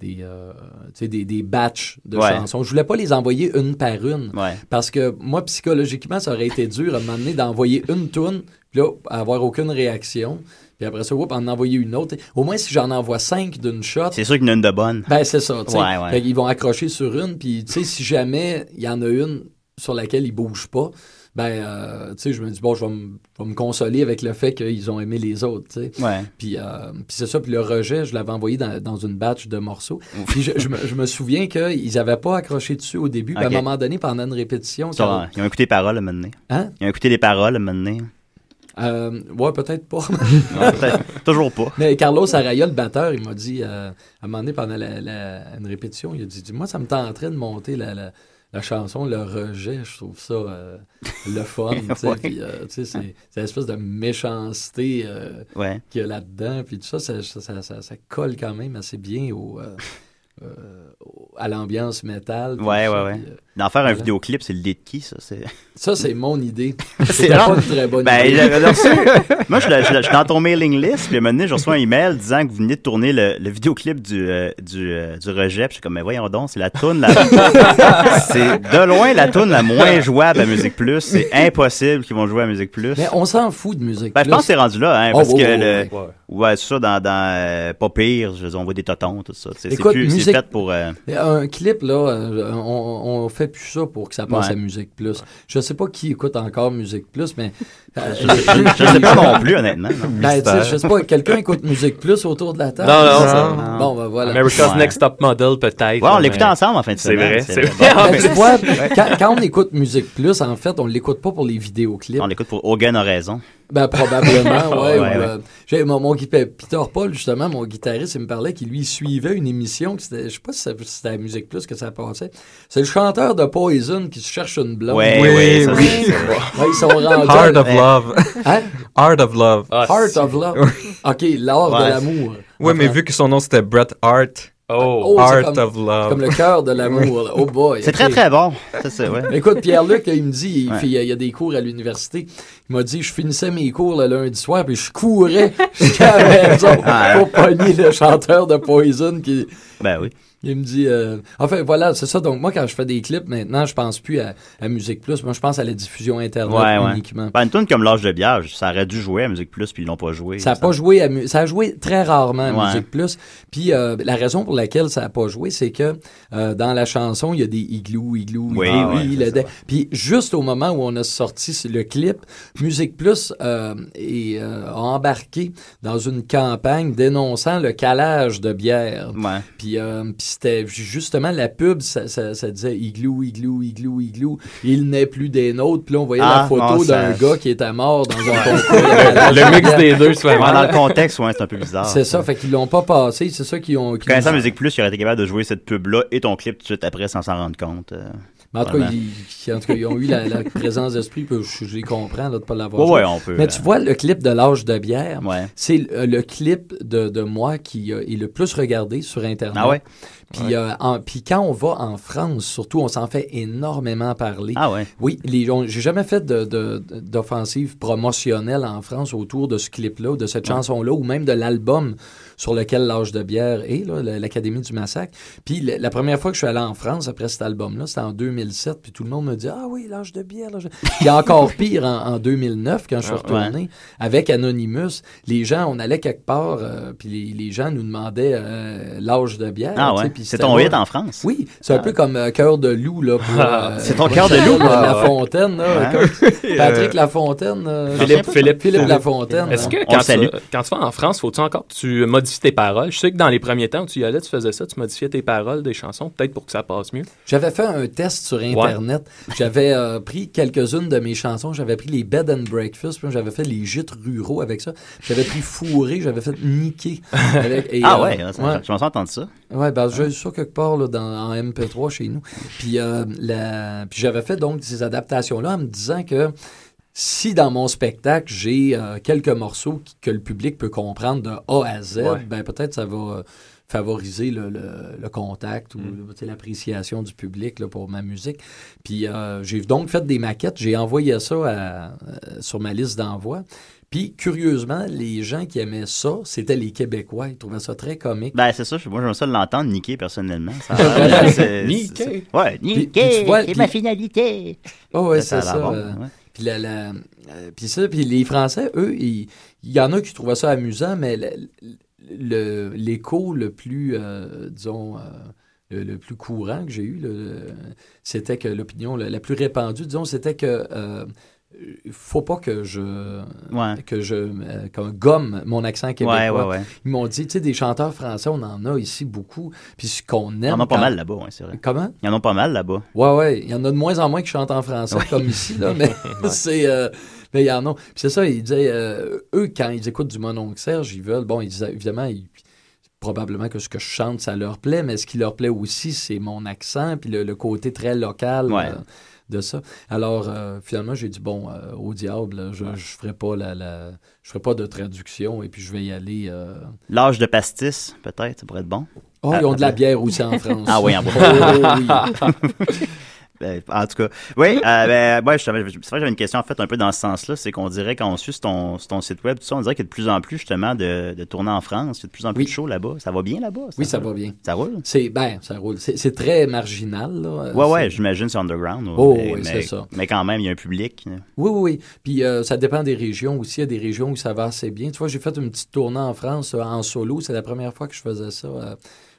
des, euh, des, des batchs de Ouais. chansons. Je voulais pas les envoyer une par une. Ouais. Parce que moi, psychologiquement, ça aurait été dur à m'amener d'envoyer une toune, puis là, avoir aucune réaction. Puis après ça, whoop, en envoyer une autre. Au moins, si j'en envoie cinq d'une shot, C'est sûr qu'il y en a une de bonne. ben, c'est ça. tu sais. Ouais, ouais. Fait qu'ils vont accrocher sur une, puis tu sais, si jamais il y en a une sur laquelle ils bougent pas, ben, euh, tu sais, je me dis, bon, je vais me consoler avec le fait qu'ils ont aimé les autres, tu sais. Ouais. Puis, euh, puis c'est ça, puis le rejet, je l'avais envoyé dans, dans une batch de morceaux. Puis je, je me, je me souviens qu'ils n'avaient pas accroché dessus au début. Puis à un moment donné, pendant une répétition, Ils ont, quand- ils ont écouté les paroles à un moment donné. Hein? Ils ont écouté les paroles à un moment donné. Euh, ouais, peut-être pas. Non, peut-être- Toujours pas. Mais Carlos Araya, le batteur, il m'a dit, euh, à un moment donné, pendant la, la- une répétition, il a dit, moi, ça me tenterait de monter la, la, la chanson Le Rejet. Je trouve ça euh, le fun. tu sais. Ouais. Puis, euh, tu sais, c'est c'est l'espèce de méchanceté euh, Ouais. qu'il y a là-dedans. Puis tout ça ça, ça, ça- colle quand même assez bien au, euh, euh, à l'ambiance métal. Ouais, ouais, ça. ouais. Euh, D'en faire un voilà. vidéoclip, c'est l'idée de qui, ça? C'est... Ça, c'est mon idée. C'est pas une très bonne Ben, idée. reçu. Moi, je, suis dans ton mailing list, puis à un moment donné, je reçois un email disant que vous venez de tourner le, le vidéoclip du, euh, du, euh, du rejet. Puis je suis comme, mais voyons donc, c'est la toune la... c'est de loin la toune la moins jouable à Musique Plus. C'est impossible qu'ils vont jouer à Musique Plus. Mais on s'en fout de musique. Ben, je Plus. pense que c'est rendu là, hein, Oh, parce oh, que oh, le, ouais. ouais, c'est ça, dans, dans euh, pas pire, je veux dire, on voit des totons, tout ça. C'est, plus, c'est musique- fait pour, euh, Un clip, là, on, on fait plus ça pour que ça passe Ouais. à Musique Plus. Je sais pas qui écoute encore Musique Plus, mais... euh, Je- je- je sais pas non plus, honnêtement, non. Ben, je sais pas, quelqu'un écoute Musique Plus autour de la table? Non, non, ça- Bon, ben voilà. America's Ouais. Next Top Model, peut-être. Ouais, on mais- ensemble en fin de C'est semaine. vrai, c'est c'est vrai. vrai. Ah, Ben, tu vois, quand, quand on écoute Musique Plus, en fait, on l'écoute pas pour les vidéoclips. On l'écoute pour Hogan a raison. Ben, probablement, ouais. Ouais, ou, ouais. euh, j'ai- mon, mon Peter Paul, justement, mon guitariste, il me parlait qu'il lui suivait une émission, que c'était, je sais pas si c'était à Musique Plus que ça passait. C'est le chanteur de Poison qui se cherche une blonde. Ouais, Oui, ça, oui. Ouais, ils sont rendus. Heart of. Love. Hein? Heart of Love. Ah, Heart of Love. OK, l'art Ouais. de l'amour. Oui, mais vu que son nom c'était Bret Hart, Oh. Oh, Heart comme- of c'est Love. comme le cœur de l'amour. Oh boy. C'est très, très bon. Ça, c'est, ouais. Écoute, Pierre-Luc, il me dit, il, Ouais. fait- il y a- il y a des cours à l'université. Il m'a dit, je finissais mes cours le lundi soir, puis je courais jusqu'à la maison Ah. pour pogner le chanteur de Poison qui, Ben oui. Il me dit, euh, enfin voilà, c'est ça. Donc moi, quand je fais des clips maintenant, je pense plus à, à Musique Plus. Moi, je pense à la diffusion Internet Ouais, ouais. uniquement. Ben, une tune comme L'âge de bière, ça aurait dû jouer à Musique Plus, puis ils l'ont pas joué. Ça a pas joué à ça a joué très rarement à Ouais. Musique Plus. Puis euh, la raison pour laquelle ça a pas joué, c'est que euh, dans la chanson, il y a des igloo, igloo, Oui, igloo, dé- ça. Puis juste au moment où on a sorti le clip, Musique Plus euh, est, euh, a embarqué dans une campagne dénonçant le calage de bière. Ouais. Puis, euh, puis c'était justement la pub, ça, ça, ça disait igloo, igloo, igloo, igloo. Il n'est plus des nôtres. Puis là, on voyait Ah, la photo non, ça- d'un gars qui était mort dans un concours. Le mix des deux, c'est vraiment. dans le contexte, ouais, c'est un peu bizarre. C'est ça, fait qu'ils l'ont pas passé. C'est ça qu'ils ont. qu'ils Connaissant ont- Musique Plus, il aurait été capable de jouer cette pub-là et ton clip tout de suite après sans s'en rendre compte. euh. Mais en tout cas, ils, en tout cas, ils ont eu la, la présence d'esprit, puis je, je les comprends là, de ne pas l'avoir Ouais, on peut, Mais euh, tu vois, le clip de l'âge de bière, Ouais. c'est le, le clip de, de moi qui euh, est le plus regardé sur Internet. Ah ouais? Puis, euh, puis quand on va en France, surtout, on s'en fait énormément parler. Ah ouais? Oui, j'ai jamais fait de- de- d'offensive promotionnelle en France autour de ce clip-là, de cette chanson-là, ou même de l'album sur lequel l'âge de bière est, l'Académie du Massacre. Puis la, la première fois que je suis allé en France après cet album-là, c'était en 2007, puis tout le monde me dit Ah oui, l'âge de bière. l'âge de- Puis encore pire en, en 2009, quand je suis Ah, retourné, ouais. avec Anonymous, les gens, on allait quelque part, euh, puis les, les gens nous demandaient euh, l'âge de bière. Ah ouais? C'est ton hit en France? Oui, c'est un peu comme euh, Cœur de loup, là. pour, euh, C'est ton Cœur de loup? Ah, La. Fontaine, là. Ouais. Comme- Patrick Lafontaine. euh, Philippe, Philippe, Philippe Lafontaine. Est-ce que hein. quand tu, quand tu vas en France, faut-tu encore que tu modifies tes paroles? Je sais que dans les premiers temps où tu y allais, tu faisais ça, tu modifiais tes paroles des chansons, peut-être pour que ça passe mieux. J'avais fait un test sur Internet. J'avais euh, pris quelques-unes de mes chansons. J'avais pris les Bed and Breakfast, puis j'avais fait les gîtes ruraux avec ça. J'avais pris Fourré, j'avais fait Niquer. avec- et, ah euh, ouais, je m'en suis entendu ça. Ouais, ben, j'ai eu ça quelque part là, dans, en MP3 chez nous. Puis, euh, la- puis j'avais fait donc ces adaptations-là en me disant que si dans mon spectacle, j'ai euh, quelques morceaux qui- que le public peut comprendre de A à Z, Ouais. ben peut-être ça va euh, favoriser le, le- le contact ou sais, l'appréciation du public là, pour ma musique. Puis euh, j'ai donc fait des maquettes, j'ai envoyé ça à- sur ma liste d'envoi. Puis, curieusement, les gens qui aimaient ça, c'était les Québécois. Ils trouvaient ça très comique. Ben, c'est ça. Moi, j'aime ça l'entendre niquer personnellement. Ça Niquer? Ouais, niquer. c'est ma finalité. Oh ouais, c'est ça ça. Euh. Puis ça, puis les Français, eux, il y en a qui trouvaient ça amusant, mais l'écho le, plus, euh, disons, euh, le, plus courant que j'ai eu, c'était que l'opinion la, la plus répandue, disons, c'était que faut pas que je Ouais. que je euh, comme gomme mon accent québécois. Ouais, ouais, ouais. Ils m'ont dit, tu sais, des chanteurs français, on en a ici beaucoup. Puis ce qu'on aime. Il y en a pas quand- mal là-bas, c'est vrai. Comment? Il y en a pas mal là-bas. Ouais, ouais. Il y en a de moins en moins qui chantent en français, comme ici, là. Mais c'est. euh, mais il y en a. Puis c'est ça, ils disaient. euh, eux, quand ils écoutent du Mononcle Serge, ils veulent. Bon, ils disaient, évidemment, ils- probablement que ce que je chante, ça leur plaît, mais ce qui leur plaît aussi, c'est mon accent, puis le, le côté très local. De ça. Alors, euh, finalement, j'ai dit, bon, euh, au diable, je ne ferai, pas la, la- je ferai pas de traduction et puis je vais y aller. euh, L'âge de pastis, peut-être, ça pourrait être bon. Oh, ils ont de la bière aussi en France. Ah oui, en Oh, oui. Ben, en tout cas, oui, euh, ben, ouais, c'est vrai que j'avais une question en fait un peu dans ce sens-là, c'est qu'on dirait quand on suit sur ton, sur ton site web, tout ça, on dirait qu'il y a de plus en plus justement de, de tournées en France, il y a de plus en plus de shows là-bas. Ça va bien là-bas? Oui, ça va bien. Ça roule? C'est ben, ça roule. C'est très marginal. Là. Ouais, ouais, j'imagine c'est underground. Oh, mais, oui, c'est ça. Mais quand même, il y a un public. Oui, oui, oui. Puis euh, ça dépend des régions aussi. Il y a des régions où ça va assez bien. Tu vois, j'ai fait une petite tournée en France euh, en solo. C'est la première fois que je faisais ça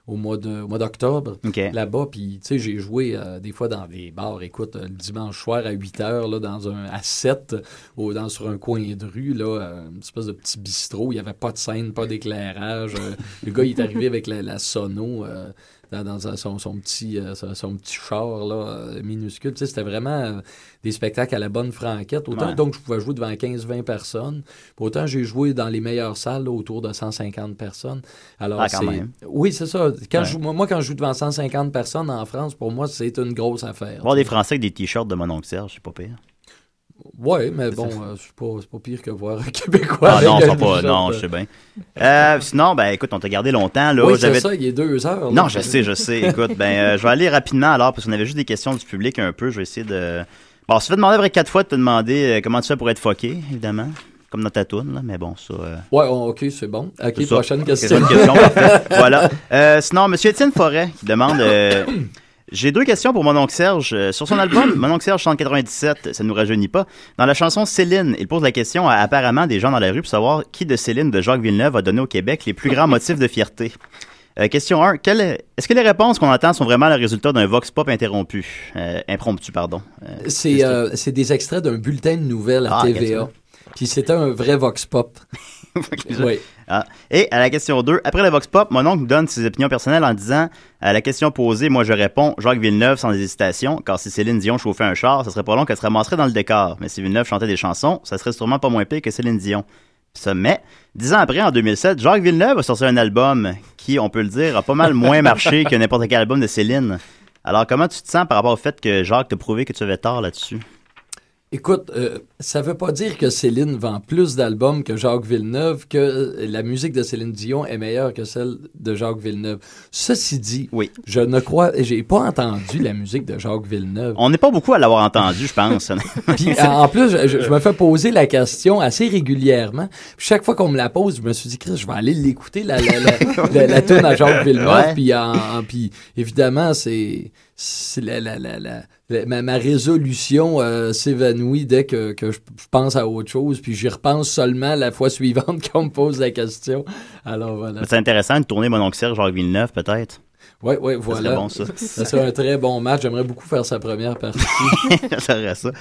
au mois de- au mois d'octobre. Là-bas, puis tu sais, j'ai joué euh, des fois dans des bars. Écoute, euh, le dimanche soir à 8 heures, là, dans un, à 7, au- dans, sur un coin de rue, là, euh, une espèce de petit bistrot. Il n'y avait pas de scène, pas d'éclairage. Le gars, il est arrivé avec la, la sono. euh, dans, son, son petit, euh, son, son petit char là, euh, minuscule. Tu sais, c'était vraiment euh, des spectacles à la bonne franquette. Autant Ouais. donc je pouvais jouer devant 15-20 personnes. Autant j'ai joué dans les meilleures salles là, autour de 150 personnes. Alors, Ah, quand même. Oui, c'est ça. Quand Ouais. je moi, quand je joue devant 150 personnes en France, pour moi, c'est une grosse affaire. Voir des Français avec des t-shirts de mon oncle Serge, c'est pas pire. Oui, mais bon, euh, c'est pas, pire que voir un Québécois. Ah non, pas, non, je sais bien. Euh, sinon, ben écoute, on t'a gardé longtemps. Là, Oui, c'est ça, il est deux heures. là. Non, je sais, je sais. Écoute, ben, euh, je vais aller rapidement alors, parce qu'on avait juste des questions du public un peu. Je vais essayer de. Bon, ça fait demander après quatre fois de te demander euh, comment tu fais pour être fucké, évidemment. Comme dans ta toune, là, mais bon, ça. euh, Ouais, oh, ok, c'est bon. Ok, ça. prochaine question. une question, parfait. voilà. Euh, sinon, Monsieur Étienne Forêt qui demande. euh, j'ai deux questions pour mon oncle Serge. Euh, Sur son album, mon oncle Serge chante 97, ça ne nous rajeunit pas. Dans la chanson Céline, il pose la question à apparemment des gens dans la rue pour savoir qui de Céline de Jacques Villeneuve a donné au Québec les plus grands motifs de fierté. Euh, question 1. Quelle est- Est-ce que les réponses qu'on entend sont vraiment le résultat d'un vox pop interrompu? Euh, impromptu, pardon. Euh, C'est des extraits d'un bulletin de nouvelles à Ah, TVA. Puis c'était un vrai vox pop. oui. Ah. Et à la question 2, après le Vox Pop, mon oncle donne ses opinions personnelles en disant à la question posée, moi je réponds Jacques Villeneuve sans hésitation, car si Céline Dion chauffait un char, ça serait pas long qu'elle se ramasserait dans le décor. Mais si Villeneuve chantait des chansons, ça serait sûrement pas moins pire que Céline Dion. Mais, dix ans après, en 2007, Jacques Villeneuve a sorti un album qui, on peut le dire, a pas mal moins marché que n'importe quel album de Céline. Alors, comment tu te sens par rapport au fait que Jacques t'a prouvé que tu avais tort là-dessus? Écoute, euh, ça veut pas dire que Céline vend plus d'albums que Jacques Villeneuve, que euh, la musique de Céline Dion est meilleure que celle de Jacques Villeneuve. Ceci dit, oui. je ne crois, j'ai pas entendu la musique de Jacques Villeneuve. On n'est pas beaucoup à l'avoir entendu, je pense. Puis, en plus, je, je me fais poser la question assez régulièrement. Puis chaque fois qu'on me la pose, je me suis dit, Chris, je vais aller l'écouter, la, la, la, la, la tune à Jacques Villeneuve. Ouais. Puis, en- puis évidemment, c'est la, la, la, la- la- ma, ma résolution euh, s'évanouit dès que, que je, je pense à autre chose. Puis j'y repense seulement la fois suivante qu'on me pose la question. Alors voilà. C'est intéressant de tourner mon oncle Serge Jacques Villeneuve, peut-être. Oui, oui, voilà. bon, ça. Ça serait un très bon match. J'aimerais beaucoup faire sa première partie. ça serait ça. Euh,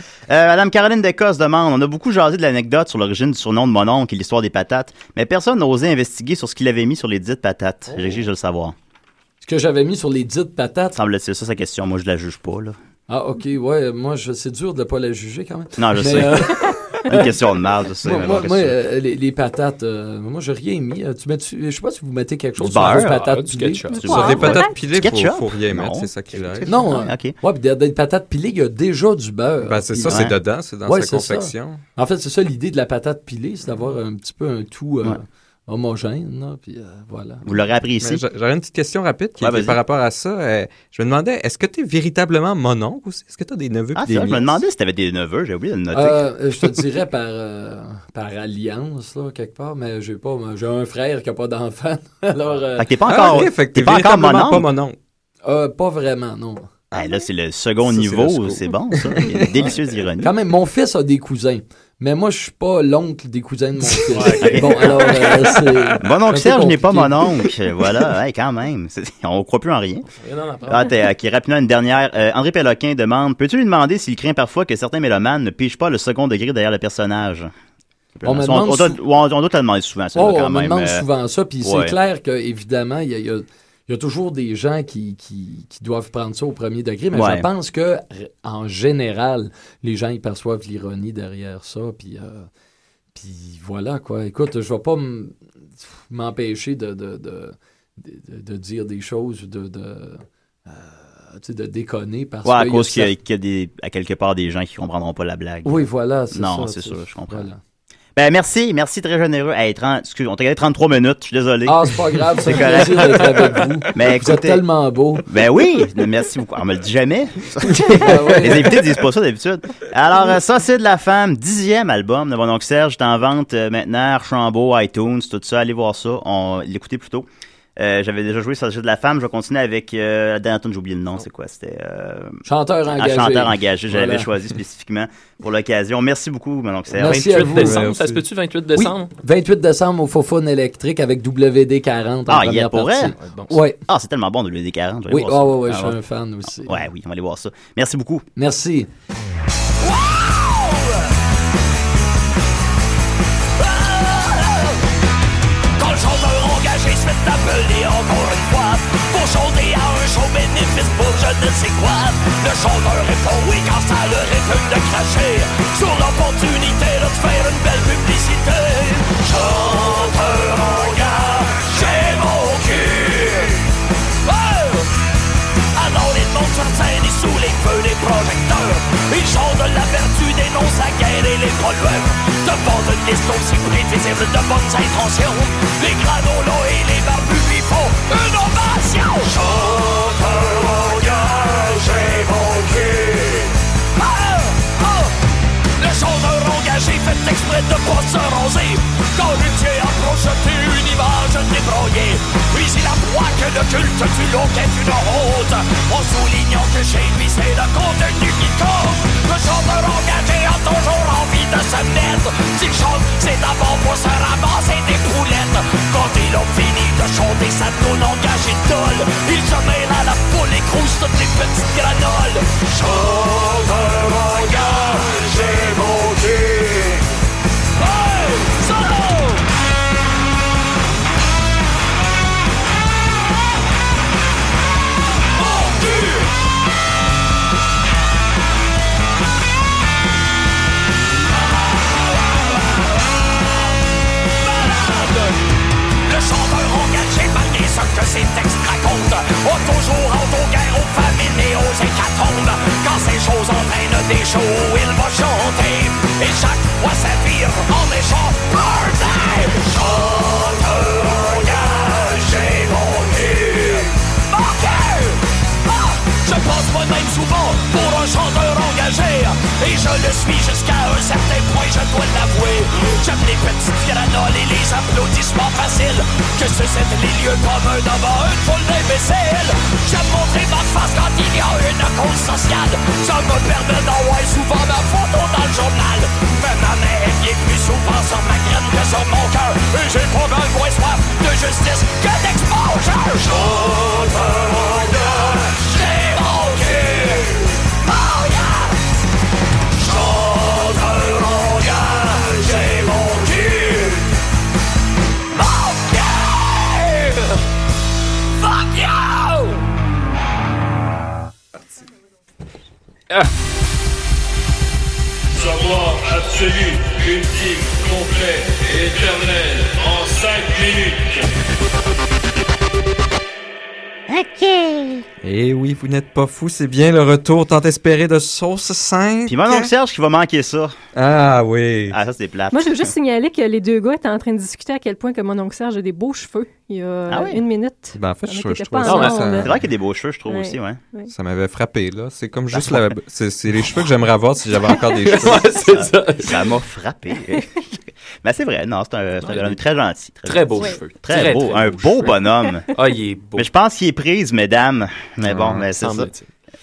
Madame Caroline Descosses demande On a beaucoup jasé de l'anecdote sur l'origine du surnom de mon oncle et l'histoire des patates, mais personne n'a osé investiguer sur ce qu'il avait mis sur les dites patates. J'exige de le savoir. Que j'avais mis sur les dites patates. Semble-t-il ça sa question. Moi, je la juge pas, là. Ah, ok, ouais, moi, je, c'est dur de ne pas la juger quand même. Non, je Mais, sais. euh, Une question de merde, je sais. Moi, euh, les, les patates, euh, moi, j'ai rien mis. Euh, Tu mets je sais pas si vous mettez quelque chose Du sur beurre, vos patates ah, du pilées. Sur des patates pilées, Du faut, faut rien Non. mettre, c'est ça qui l'aide. Non, Ah, ok. ouais, puis des, des patates pilées, il y a déjà du beurre. Ben, c'est ça, c'est Ouais. dedans, c'est dans Ouais, sa confection. En fait, c'est ça l'idée de la patate pilée, c'est d'avoir un petit peu un tout euh, Ouais. Homogène. là, puis euh, voilà. Vous l'aurez appris ici. Mais j'a- J'aurais une petite question rapide qui Ouais, est vas-y. par rapport à ça. Euh, je me demandais, est-ce que tu es véritablement mon oncle aussi? Est-ce que tu as des neveux Ah, des ça, je me demandais si t'avais des neveux, j'ai oublié de le noter. Euh, je te dirais par, euh, par alliance, là, quelque part, mais j'ai pas, j'ai un frère qui a pas d'enfant. Alors, euh, Fait que t'es pas Ah, encore, ok, fait que t'es pas encore mon oncle. pas mon oncle. euh, pas vraiment, non. Ah, là, c'est le second Ça, niveau, c'est bon, ça. Il y a une délicieuse ironie. Quand même, mon fils a des cousins. Mais moi, je suis pas l'oncle des cousins de mon fils. Bon, alors, euh, c'est. Mon oncle Serge n'est pas mon oncle. Voilà, ouais, quand même. On croit plus en rien. Ah, ok, rapidement, une dernière. Euh, André Péloquin demande Peux-tu lui demander s'il craint parfois que certains mélomanes ne pigent pas le second degré derrière le personnage? On me on, demande on doit, sou- on- on doit te le demander souvent, ça, Oh, quand on me même. demande euh, souvent ça, puis ouais. c'est clair qu'évidemment, il y a, il y a- il y a toujours des gens qui, qui, qui doivent prendre ça au premier degré, mais Ouais. je pense que, en général, les gens y perçoivent l'ironie derrière ça, puis, euh, puis voilà, quoi. Écoute, je vais pas m'empêcher de, de, de, de- de dire des choses, de, de, euh, de déconner parce Ouais, à que... cause qu'il y a, qu'il y a des, à quelque part des gens qui comprendront pas la blague. Oui, voilà, c'est Non, c'est sûr, je comprends. Voilà. Ben, merci, merci, très généreux. Hey, 30, excuse, on t'a gardé 33 minutes, je suis désolé. Ah, c'est pas grave, c'est correct. d'être avec vous. Mais vous êtes écoutez- tellement beau. Ben oui, merci beaucoup. On me le dit jamais. Ah ouais. Les invités disent pas ça d'habitude. Alors, euh, ça, c'est de la femme. Dixième album de mon oncle Serge. C'est en vente euh, maintenant, Archambault, iTunes, tout ça. Allez voir ça. On l'écoutait plus tôt. Euh, J'avais déjà joué ça, c'est de la femme. Je vais continuer avec euh, la dernière tune, j'ai oublié le nom. C'est quoi? C'était... Euh, Chanteur un engagé. chanteur engagé. J'avais Voilà. choisi spécifiquement pour l'occasion. Merci beaucoup, mon oncle Serge. Merci à 28 vous. décembre, ça se peut-tu 28 Oui, décembre? 28 décembre au Fofone électrique avec WD-40 en Ah, il y a première pour partie. vrai? Ouais, bon, Ouais. Ah, c'est tellement bon de l'UD40. je vais aller Oui, voir ah ça. ouais, ouais, Ah, je suis un fan aussi. Ouais, oui, on va aller voir ça. Merci beaucoup. Merci. Chanter à un show bénéfice pour je ne sais quoi. Le chanteur répond oui quand ça le répugne de cracher. Sur l'opportunité de faire une belle publicité. Chanteur engagé projecteurs Il chante de la vertu, dénonce la guerre et les pollueurs Devant une liste aussi prévisible de bonnes intentions Les granolas et les barbus lui une ovation. Chanteur engagé mon cul fait exprès de pas se raser Quand Luthier approche une image débrouillée Puis il apprend que le culte du look est une honte En soulignant que chez lui c'est le contenu qui compte. Le chanteur engagé a toujours envie de se mettre. S'il chante c'est d'abord pour se ramasser des poulettes. Quand il a fini de chanter sa tourne engagée dole. Il se mêle à la foule et crouse toutes les petites granoles. Chanteur engagé mon cul que ses textes racontent A toujours autoguerre aux famines et des shows, il va chanter. Et chaque fois ça vire en méchant party. Chanteur engagé, mon cul. Mon cul! Ah! Je passe moi-même souvent pour un chanteur engagé Et je le suis jusqu'à un certain point, je dois l'avouer J'aime les petites granoles et les applaudissements faciles Que suscitent les lieux communs devant une foule d'imbéciles J'aime montrer ma face quand il y a une cause sociale. Ça me permet d'envoyer souvent ma photo dans le journal. Mais ma main est plus souvent sur ma graine que sur mon cœur. Et j'ai pas mal moins soif de justice que d'exposure. Chanteur Savoir absolu, ultime, complet et éternel en 5 minutes. OK. Eh oui, vous n'êtes pas fou, c'est bien le retour tant espéré de Sauce 5. Puis mon oncle Serge qui va manquer ça. Ah oui. Ah, ça, c'est plate. Moi, je veux juste signaler que les deux gars étaient en train de discuter à quel point que mon oncle Serge a des beaux cheveux il y a Ah oui? une minute. Ben, en fait, je, trouve ça, en ça- onde. C'est vrai qu'il y a des beaux cheveux, je trouve Ouais. aussi, ouais. Oui. ça m'avait frappé, là. C'est comme juste Ben, la... C'est c'est les cheveux que j'aimerais avoir si j'avais encore des cheveux. Ouais, c'est ça. Ça m'a frappé. Mais c'est vrai, non, c'est un, c'est un bonhomme très gentil. Très beaux gentil. cheveux. Très, Très, beau. très un beau cheveux. bonhomme. Ah, il est beau. Mais je pense qu'il est prise, mesdames. Mais bon, Ah, mais c'est ça.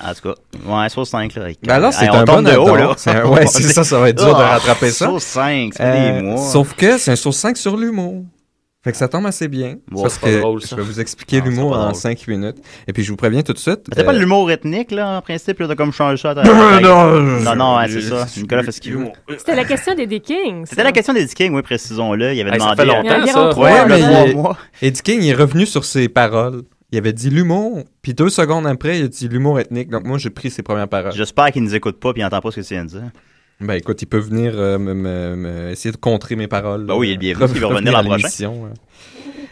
En tout cas, ouais, sauce 5, là. avec- Ben alors, c'est Hey, un bon de haut, là. C'est un- ouais, c'est ça, ça va être dur de Ah, rattraper ça. Sauce 5, ça fait Euh, des mois. Sauf que c'est un sauce 5 sur l'humour. Fait que ça tombe assez bien. Wow, parce que drôle, je vais vous expliquer l'humour en drôle. 5 minutes. Et puis je vous préviens tout de suite. C'est pas euh, de l'humour ethnique, là, en principe, là, de comme changer ça. non, non, non, c'est ça. Nicolas fait ce qu'il veut. C'était la question des Kings. C'était la question des Kings, oui, précisons-le. Il avait Hey, ça demandé. fait longtemps, Il y a ça. environ trois Ouais, mais mois. Eddie King il est revenu sur ses paroles. Il avait dit l'humour, puis deux secondes après, il a dit l'humour ethnique. Donc moi, j'ai pris ses premières paroles. J'espère qu'il nous écoute pas puis il entend pas ce que tu viens de dire. Ben écoute, il peut venir euh, me, me- me- essayer de contrer mes paroles. Ben oui, il est bienvenu, il va revenir l'an prochain.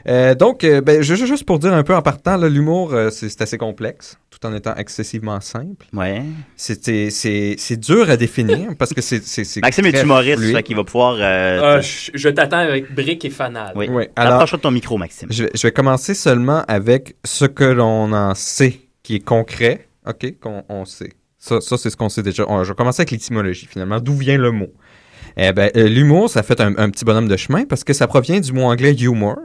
Euh, donc, euh, ben, je- juste pour dire un peu en partant, l'humour, euh, c'est assez complexe, tout en étant excessivement simple. Ouais. C'est c'est dur à définir parce que c'est. c'est- c'est Maxime est humoriste, fluide. fait qu'il va pouvoir. euh, Ah, je je t'attends avec briques et fanal. oui. Ouais, alors- Approche-toi de ton micro, Maxime. Je vais, je vais commencer seulement avec ce que l'on en sait, qui est concret, OK, qu'on on sait. Ça, ça c'est ce qu'on sait déjà. On- je vais commencer avec l'étymologie, finalement. D'où vient le mot? Eh ben, euh, l'humour, ça fait un, un petit bonhomme de chemin parce que ça provient du mot anglais humor,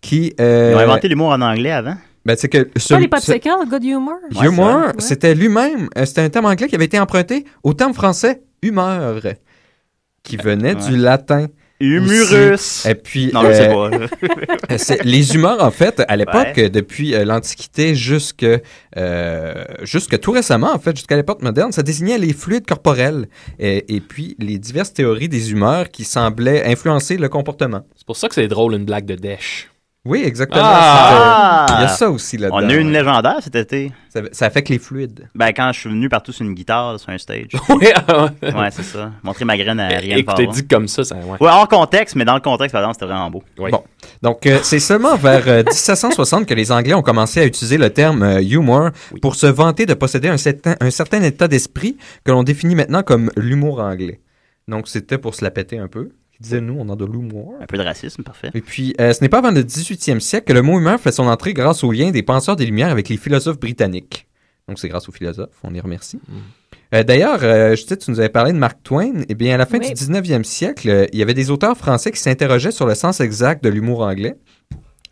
qui... euh, Ils ont inventé l'humour en anglais avant. ben, c'est que Pas ce- les ce- popsicles, good humor? Ouais, humor, c'est vrai. c'était lui-même, euh, c'était un terme anglais qui avait été emprunté au terme français humeur, qui venait Ouais. du latin. Humurus. Et puis, Non, euh, pas. euh, c'est- les humeurs, en fait, à l'époque, Ouais. depuis euh, l'Antiquité jusque, euh, jusque tout récemment, en fait, jusqu'à l'époque moderne, ça désignait les fluides corporels et, et puis les diverses théories des humeurs qui semblaient influencer le comportement. C'est pour ça que c'est drôle, une blague de Dash. Oui, exactement. Ah! Il y a ça aussi là-dedans. On a eu une légendaire cet été. Ça, ça affecte les fluides. Ben, quand je suis venu partout sur une guitare, sur un stage. Oui, ah, ouais. c'est ça. Montrer ma graine à rien Écoutez, dit comme ça, ça. Ouais. Ouais, hors contexte, mais dans le contexte, par exemple, c'était vraiment beau. Oui. Bon. Donc, euh, c'est seulement vers euh, 1760 que les Anglais ont commencé à utiliser le terme euh, humor pour se vanter de posséder un certain, un certain état d'esprit que l'on définit maintenant comme l'humour anglais. Donc, c'était pour se la péter un peu. Ils disaient, nous, on a de l'humour. Un peu de racisme, parfait. Et puis, euh, ce n'est pas avant le 18e siècle que le mot humeur fait son entrée grâce au lien des penseurs des Lumières avec les philosophes britanniques. Donc, c'est grâce aux philosophes, on les remercie. Euh, D'ailleurs, euh, je sais, tu nous avais parlé de Mark Twain. Eh bien, à la fin Oui. du 19e siècle, euh, il y avait des auteurs français qui s'interrogeaient sur le sens exact de l'humour anglais.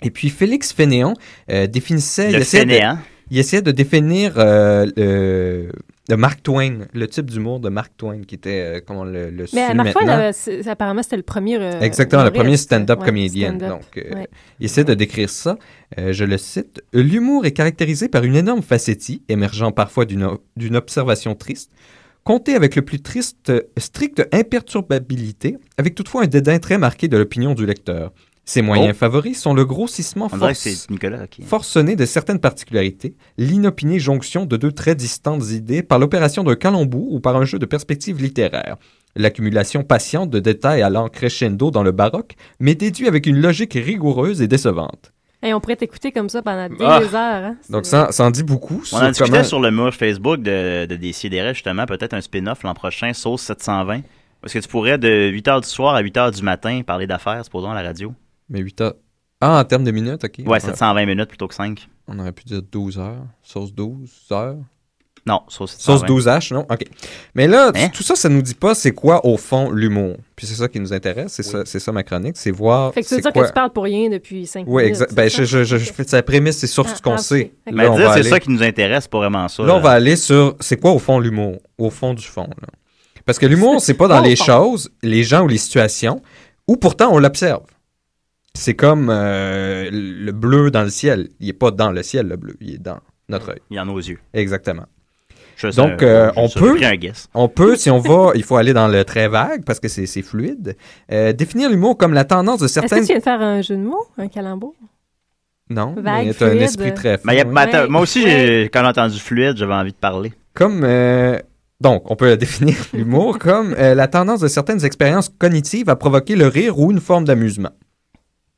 Et puis, Félix Fénéon euh, définissait... Le il essayait de- fainéant. il essayait de définir euh, le, de Mark Twain, le type d'humour de Mark Twain, qui était, euh, comme on le, le Mais Mark Twain, maintenant. euh, c'est- apparemment, c'était le premier. euh, Exactement, le premier stand-up Ouais, comédien. Donc, euh, Ouais. il essaie de décrire ça. Euh, je le cite. L'humour est caractérisé par une énorme facétie, émergeant parfois d'une observation triste, comptée avec le plus triste, stricte imperturbabilité, avec toutefois un dédain très marqué de l'opinion du lecteur. Ses moyens Oh. favoris sont le grossissement force- qui. forcené de certaines particularités, l'inopinée jonction de deux très distantes idées par l'opération d'un calembour ou par un jeu de perspectives littéraires. L'accumulation patiente de détails allant crescendo dans le baroque, mais déduit avec une logique rigoureuse et décevante. Et on pourrait t'écouter comme ça pendant des Ah. heures. Hein? Donc, ça, ça en dit beaucoup. On en discutait comment- sur le mur Facebook de, de Décideret, justement, peut-être un spin-off l'an prochain, Sauce 720. Est-ce que tu pourrais, de 8h du soir à 8h du matin, parler d'affaires, supposons, à la radio? Mais 8 heures. Ah, en termes de minutes, ok. Ouais, 720 minutes plutôt que 5. On aurait pu dire 12 heures. Sauce 12 heures? Non, sauce 720. Sauce 12 H, non? OK. Mais là, Hein? tout ça, ça nous dit pas c'est quoi, au fond, l'humour. Puis c'est ça qui nous intéresse, c'est ça, c'est ça ma chronique, c'est voir. Fait que tu veux c'est dire quoi... que tu parles pour rien depuis 5 Oui, minutes. exact. c'est Ben, ça? je, je, je, je fais sa prémisse, c'est surtout Ah, ce qu'on ah, sait. ok. Mais Là, on dire, c'est aller- ça qui nous intéresse, pas vraiment ça. Là, on va aller sur c'est quoi au fond l'humour, au fond du fond. là. Parce que l'humour, c'est pas dans les choses, les gens ou les situations, où pourtant on l'observe. C'est comme euh, le bleu dans le ciel. Il est pas dans le ciel, le bleu. Il est dans notre œil. Il y en a aux yeux. Exactement. Je Donc, euh, euh, je on peut, on peut, si on va, il faut aller dans le très vague parce que c'est c'est fluide. Euh, définir l'humour comme la tendance de Est-ce que certaines. tu viens de faire un jeu de mots, un calembour? Non, Vague, mais un fluide. esprit très fin. Mais il y a- oui. mais attends, Ouais. moi aussi, quand j'ai entendu fluide, j'avais envie de parler. Comme euh, donc, on peut définir l'humour comme euh, la tendance de certaines expériences cognitives à provoquer le rire ou une forme d'amusement.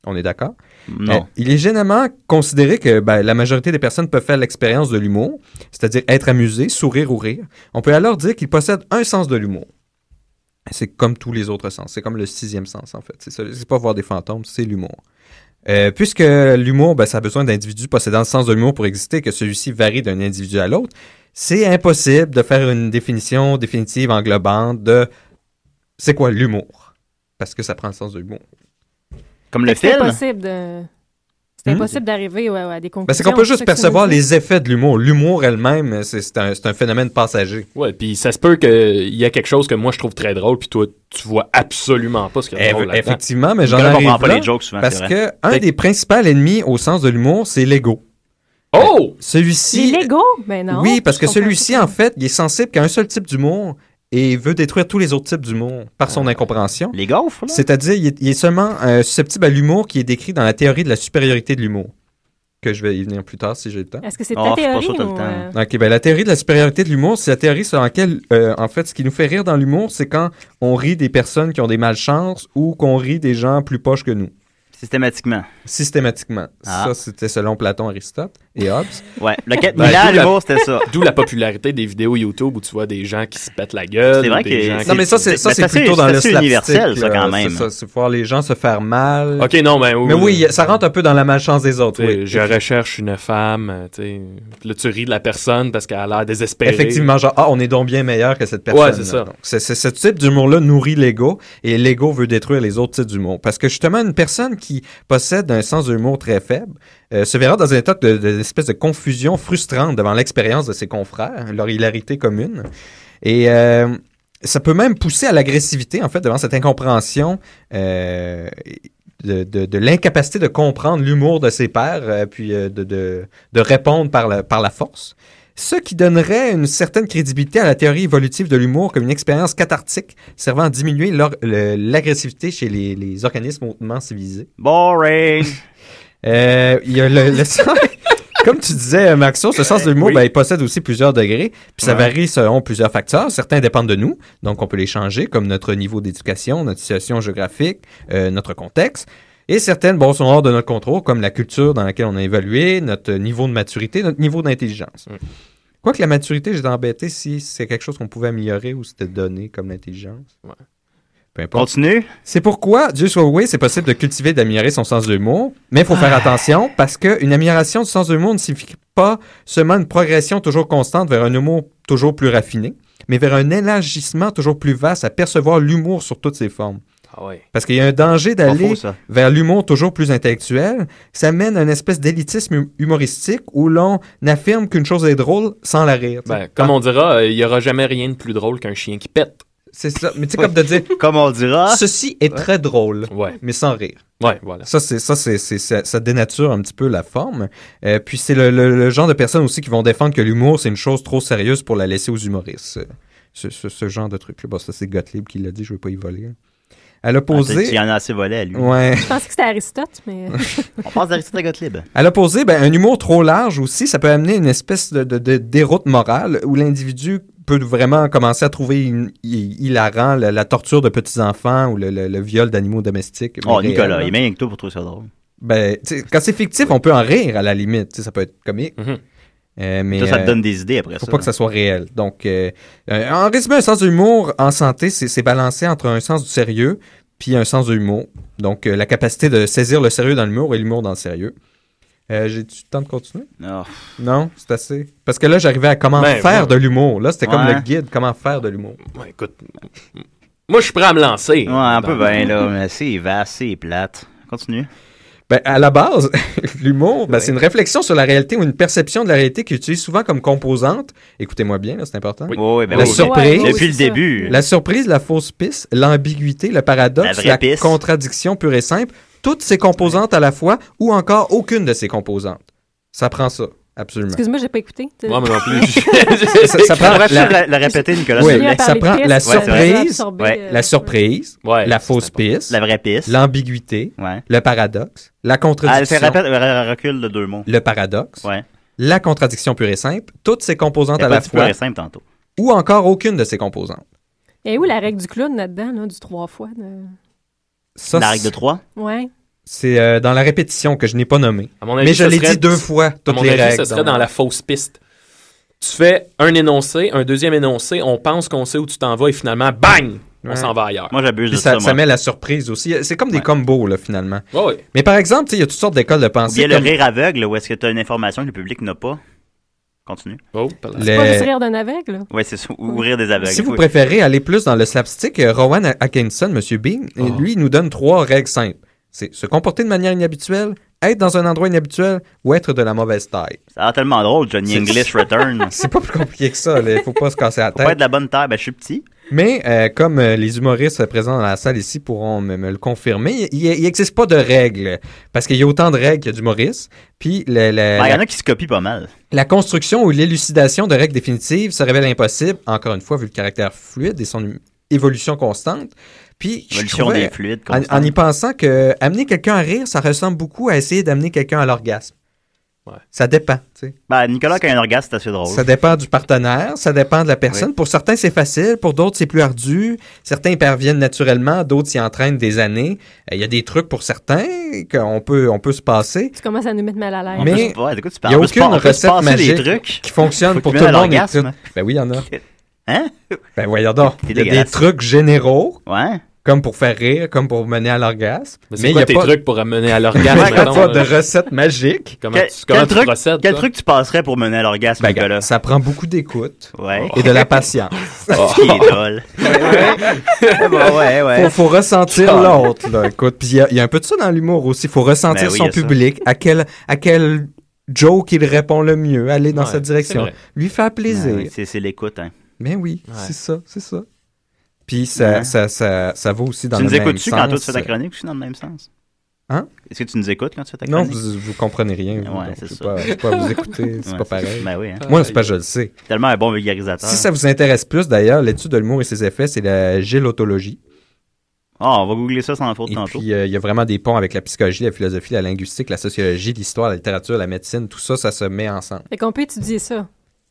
On est d'accord? Non. Euh, il est généralement considéré que ben, la majorité des personnes peuvent faire l'expérience de l'humour, c'est-à-dire être amusé, sourire ou rire. On peut alors dire qu'ils possèdent un sens de l'humour. C'est comme tous les autres sens. C'est comme le sixième sens, en fait. C'est pas voir des fantômes, c'est l'humour. Euh, puisque l'humour, ben, ça a besoin d'individus possédant le sens de l'humour pour exister, que celui-ci varie d'un individu à l'autre, c'est impossible de faire une définition définitive englobante de c'est quoi l'humour? Parce que ça prend le sens de l'humour. Comme le C'est film? impossible de... C'est Hmm? impossible d'arriver ouais, ouais, à des conclusions. Ben, c'est qu'on peut juste percevoir les effets de l'humour. L'humour elle-même, c'est un, phénomène passager. Ouais, puis ça se peut qu'il y ait quelque chose que moi je trouve très drôle, puis toi, tu vois absolument pas ce qu'il y a de drôle. Effectivement, mais j'en arrive pas là les jokes souvent, parce que un des principaux ennemis au sens de l'humour, c'est l'ego. Oh! Celui-ci... Les Legos? Ben non. oui, parce que celui-ci, en fait, il est sensible qu'à un seul type d'humour et veut détruire tous les autres types d'humour par son incompréhension. Les gaufres, là? C'est-à-dire, il est, il est seulement euh, susceptible à l'humour qui est décrit dans la théorie de la supériorité de l'humour. Que je vais y venir plus tard si j'ai le temps. Est-ce que c'est Oh, ta c'est pas théorie ça, t'as le ou... temps. euh, Ok, ben la théorie de la supériorité de l'humour, c'est la théorie selon laquelle, euh, en fait, ce qui nous fait rire dans l'humour, c'est quand on rit des personnes qui ont des malchances ou qu'on rit des gens plus poches que nous. Systématiquement. Systématiquement. Ah. Ça, c'était selon Platon, Aristote et Hobbes. Ouais. Le 4000 Ben, l'humour, c'était ça. D'où la popularité des vidéos YouTube où tu vois des gens qui se pètent la gueule. C'est vrai ou des que- gens Non, mais ça, c'est, ça, mais c'est plutôt dans le slapstick. universel, ça, quand même. C'est ça, c'est voir les gens se faire mal. Ok, non, mais oui. Mais oui, ça rentre un peu dans la malchance des autres. Oui. Je recherche une femme, euh, tu sais. Là, tu ris de la personne parce qu'elle a l'air désespérée. Effectivement, genre, ah, on est donc bien meilleur que cette personne. Ouais, c'est ça. C'est- ce type d'humour-là nourrit l'ego et l'ego veut détruire les autres types d'humour. Parce que justement, une personne qui possède un sens d'humour très faible euh, se verra dans un état de, de- d'espèce de confusion frustrante devant l'expérience de ses confrères, leur hilarité commune. Et euh, ça peut même pousser à l'agressivité, en fait, devant cette incompréhension euh, de, de- de l'incapacité de comprendre l'humour de ses pairs, puis de, répondre par la, par la force. Ce qui donnerait une certaine crédibilité à la théorie évolutive de l'humour comme une expérience cathartique servant à diminuer l'agressivité chez les, les organismes hautement civilisés. Boring. Euh, il y a le, le sens- Comme tu disais, Maxo, ce sens de l'humour, Oui. ben, il possède aussi plusieurs degrés, puis ça Ouais. varie selon plusieurs facteurs. Certains dépendent de nous, donc on peut les changer, comme notre niveau d'éducation, notre situation géographique, euh, notre contexte. Et certaines, bon, sont hors de notre contrôle, comme la culture dans laquelle on a évolué, notre niveau de maturité, notre niveau d'intelligence. Mm. Quoique la maturité, j'étais embêté si c'est quelque chose qu'on pouvait améliorer ou c'était donné comme l'intelligence. Ouais. Peu importe. Continue. C'est pourquoi, Dieu soit loué, c'est possible de cultiver et d'améliorer son sens de l'humour, mais il faut faire attention parce qu'une amélioration du sens de l'humour ne signifie pas seulement une progression toujours constante vers un humour toujours plus raffiné, mais vers un élargissement toujours plus vaste à percevoir l'humour sur toutes ses formes. Ah. Parce qu'il y a un danger d'aller vers l'humour toujours plus intellectuel. Ça mène à une espèce d'élitisme hum- humoristique où l'on affirme qu'une chose est drôle sans la rire. Ben, comme on dira, euh, il y aura jamais rien de plus drôle qu'un chien qui pète. C'est ça. Mais tu sais, comme de dire, Comme on dira. ceci est très drôle, Ouais. mais sans rire. Ouais, voilà. Ça, c'est ça, c'est, c'est- ça, ça dénature un petit peu la forme. Euh, puis c'est le, le- le genre de personnes aussi qui vont défendre que l'humour, c'est une chose trop sérieuse pour la laisser aux humoristes. Ce, ce- ce genre de truc-là. Bon, ça, c'est Gottlieb qui l'a dit, je veux pas y voler. À Ah, l'opposé... Il y en a assez volé à lui. ouais. Je pensais que c'était Aristote, mais... On passe d'Aristote à Gottlieb. À l'opposé, ben, un humour trop large aussi, ça peut amener une espèce de, de- de déroute morale où l'individu peut vraiment commencer à trouver une- hi- hilarant la, la torture de petits-enfants ou le, le- le viol d'animaux domestiques. Oh, Nicolas, il est bien avec toi pour trouver ça drôle. Ben, quand c'est fictif, on peut en rire à la limite. Tu sais, ça peut être comique. Euh, mais, Ça, ça te euh, donne des idées après faut ça. pas que ça soit réel. Donc, euh, euh, en résumé, un sens de l'humour en santé, c'est balancé entre un sens du sérieux puis un sens de l'humour. Donc, euh, la capacité de saisir le sérieux dans l'humour et l'humour dans le sérieux. Euh, J'ai-tu le temps de continuer? Non. Non, c'est assez. Parce que là, j'arrivais à comment Ben, faire de l'humour. Là, c'était comme le guide, comment faire de l'humour. Ouais, écoute, moi, je suis prêt à me lancer. Ouais, un peu bien, là, mais c'est vaste, c'est plate. Continue. Ben, à la base, l'humour, ben, c'est une réflexion sur la réalité ou une perception de la réalité qui utilise souvent comme composante. Écoutez-moi bien, là, c'est important. Oui, oui, ben la oui. surprise. Ouais, Depuis le début. La surprise, la fausse piste, l'ambiguïté, le paradoxe, la, piste. contradiction pure et simple, toutes ces composantes à la fois ou encore aucune de ces composantes. Ça prend ça, absolument. Excuse-moi, j'ai pas écouté. Moi, non plus. ça, ça prend le répéter, Nicolas, Oui, ça prend la c'est vrai. surprise, ouais, euh, la surprise, Ouais, la fausse piste, La vraie piste. l'ambiguïté, Ouais. le paradoxe, la Ah, contradiction, c'est répète, re- recule de deux mots. le paradoxe, Ouais. la contradiction pure et simple, toutes ces composantes à la dit pure fois, et simple tantôt. ou encore aucune de ces composantes. Et où la règle du clown là-dedans, là, du trois fois? de- Ça, La règle de trois? Ouais. C'est euh, dans la répétition que je n'ai pas nommé. À mon avis, Mais je l'ai dit deux fois, à toutes mon les avis, règles. ce serait dans la fausse piste. Tu fais un énoncé, un deuxième énoncé, on pense qu'on sait où tu t'en vas et finalement, bang! On Ouais. s'en va ailleurs. Moi, j'abuse de ça, ça, ça moi. met la surprise aussi. C'est comme des combos, là, finalement. Ouais, ouais. Mais par exemple, il y a toutes sortes d'écoles de pensée. bien le comme rire aveugle, où est-ce que tu as une information que le public n'a pas? Continue. Oh, C'est pas juste rire d'un aveugle? Ouais, c'est ça. Ou rire des aveugles. Si vous Oui. préférez aller plus dans le slapstick, euh, Rowan Atkinson, M. Bean, et lui, il nous donne trois règles simples. C'est se comporter de manière inhabituelle, être dans un endroit inhabituel ou être de la mauvaise taille. Ça a l'air tellement drôle, Johnny English Return. C'est pas plus compliqué que ça. Il faut pas se casser la Faut pas tête. être de la bonne taille. Ben, je suis petit. Mais euh, comme euh, les humoristes présents dans la salle ici pourront me, me le confirmer, il n'existe pas de règles. Parce qu'il y a autant de règles qu'il y a d'humoristes. Puis le- le- Ben, Il y en a qui se copient pas mal. la construction ou l'élucidation de règles définitives se révèle impossible, encore une fois, vu le caractère fluide et son évolution constante. Puis, je trouvais, des fluides. en, y pensant que amener quelqu'un à rire, ça ressemble beaucoup à essayer d'amener quelqu'un à l'orgasme. Ça dépend, tu sais. Ben, Nicolas, quand il y a un orgasme, c'est assez drôle. Ça dépend du partenaire, ça dépend de la personne. Pour certains, c'est facile, pour d'autres, c'est plus ardu. Certains y parviennent naturellement, d'autres s'y entraînent des années. Euh, Il y a des trucs pour certains qu'on peut, on peut se passer. Tu commences à nous mettre mal à l'aise. On Mais ouais, il parles- n'y a aucune recette magique trucs. qui fonctionne Faut pour tout le monde. Ben oui, il y en a. Hein? Ben voyons donc. Il y a des trucs généraux, Ouais. comme pour faire rire, comme pour mener à l'orgasme. Mais il n'y a tes pas, trucs pour amener à il l'orgasme? y a mettons, pas là? de recette magique. Comment Quel, tu, comment quel tu truc, procèdes? quel toi? truc tu passerais pour mener à l'orgasme, Ben, Nicolas? regarde, ça prend beaucoup d'écoute Ouais. et de la patience. Oh. Qui est drôle. Bon, ouais, ouais. Faut, faut ressentir l'autre, là. Écoute, puis il y, a- il y a un peu de ça dans l'humour aussi. Faut ressentir Ben oui, son il y a public, à quel, à quel joke il répond le mieux, aller dans Ouais, cette direction. Lui faire plaisir. Ouais, c'est c'est l'écoute, hein. Ben oui, Ouais. c'est ça, c'est ça. Puis ça, Ouais. ça, ça, ça va aussi dans tu le nous même écoutes-tu sens. quand toi tu fais ta chronique aussi dans le même sens? Hein? Est-ce que tu nous écoutes quand tu fais ta Non, chronique? vous, vous comprenez rien. vous, Ouais, c'est je ça. pas, je peux pas vous écouter, c'est Ouais, pas pareil. Ben oui, hein. Moi, c'est pas je le sais. Tellement un bon vulgarisateur. Si ça vous intéresse plus, d'ailleurs, l'étude de l'humour et ses effets, c'est la gélotologie. Ah, on va googler ça sans faute Et tantôt. puis, euh, il y a vraiment des ponts avec la psychologie, la philosophie, la linguistique, la sociologie, l'histoire, la littérature, la médecine, tout ça, ça se met ensemble. Fait qu'on peut étudier ça.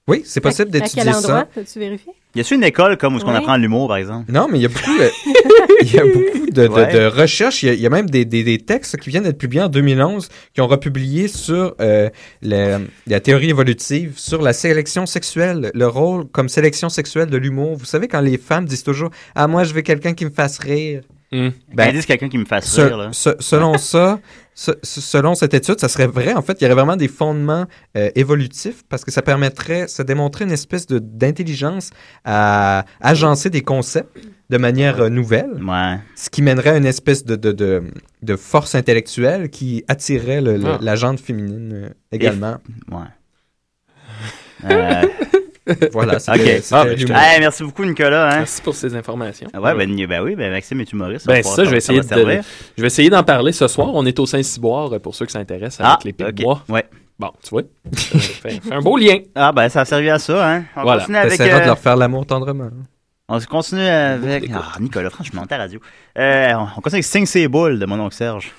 Oui, c'est possible À- d'étudier À quel ça. vérifié? Y a-tu une école comme où on apprend l'humour, par exemple? Non, mais il y a beaucoup, euh, il y a beaucoup de, de- Ouais. de recherches. Il y, a, il y a même des, des- des textes qui viennent d'être publiés en 2011 qui ont republié sur euh, la, la théorie évolutive, sur la sélection sexuelle, le rôle comme sélection sexuelle de l'humour. Vous savez, quand les femmes disent toujours Ah, moi, je veux quelqu'un qui me fasse rire. Hmm. Ben, ils disent quelqu'un qui me fasse Se- rire, là. se- selon ça, se- se- selon cette étude, ça serait vrai. En fait, il y aurait vraiment des fondements euh, évolutifs parce que ça permettrait, ça démontrait une espèce de- d'intelligence à agencer des concepts de manière euh, nouvelle. Ouais. Ce qui mènerait à une espèce de, de, de, de force intellectuelle qui attirerait Ah. la gente féminine euh, également. Ouais. Euh, Voilà, ok. c'était- c'était Ah, ben, te-. Hey, merci beaucoup, Nicolas. Hein? Merci pour ces informations. Ah Ouais, ben, ben oui, ben Maxime est humoriste. Ben, c'est ça, je vais essayer de, servir. je vais essayer d'en parler ce soir. On est au Saint-Cyboire euh, pour ceux que ça intéresse avec Ah, les pics ok. de bois. Ouais. Bon, tu vois, ça fait, fait un beau lien. Ah, ben, ça a servi à ça, hein. On Voilà. continue avec. Euh, de leur faire l'amour tendrement. On se continue avec. Ah, Nicolas, franchement, ta radio. Euh, on on continue avec Sing ses boules de mon oncle Serge.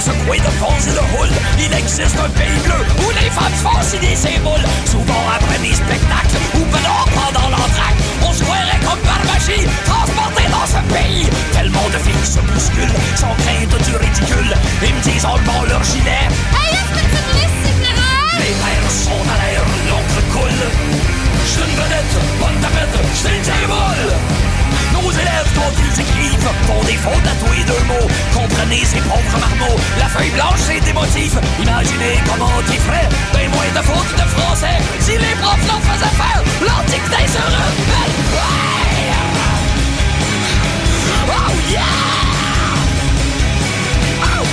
Secoués de fonce et de houle. Il existe un pays bleu où les femmes se font signer ses boules. Souvent après des spectacles ou pendant pendant l'entraque. On se croirait comme par magie, transporté dans ce pays. Tellement de filles se bousculent, sans crainte du ridicule. Ils me disent en levant leur gilet. Hey, est-ce que tu me Les mères sont à l'air, l'encre coule. Je suis une vedette, bonne tapette, c'est une table. Nos élèves, quand ils écrivent, à tous les deux mots. Comprenez ces pauvres marmots, la feuille blanche c'est des motifs. Imaginez comment ils feraient, ben moins de fautes de français. Si les profs leur faisaient faire, l'antiquité se rebelle. Ouais! Oh yeah! Oh!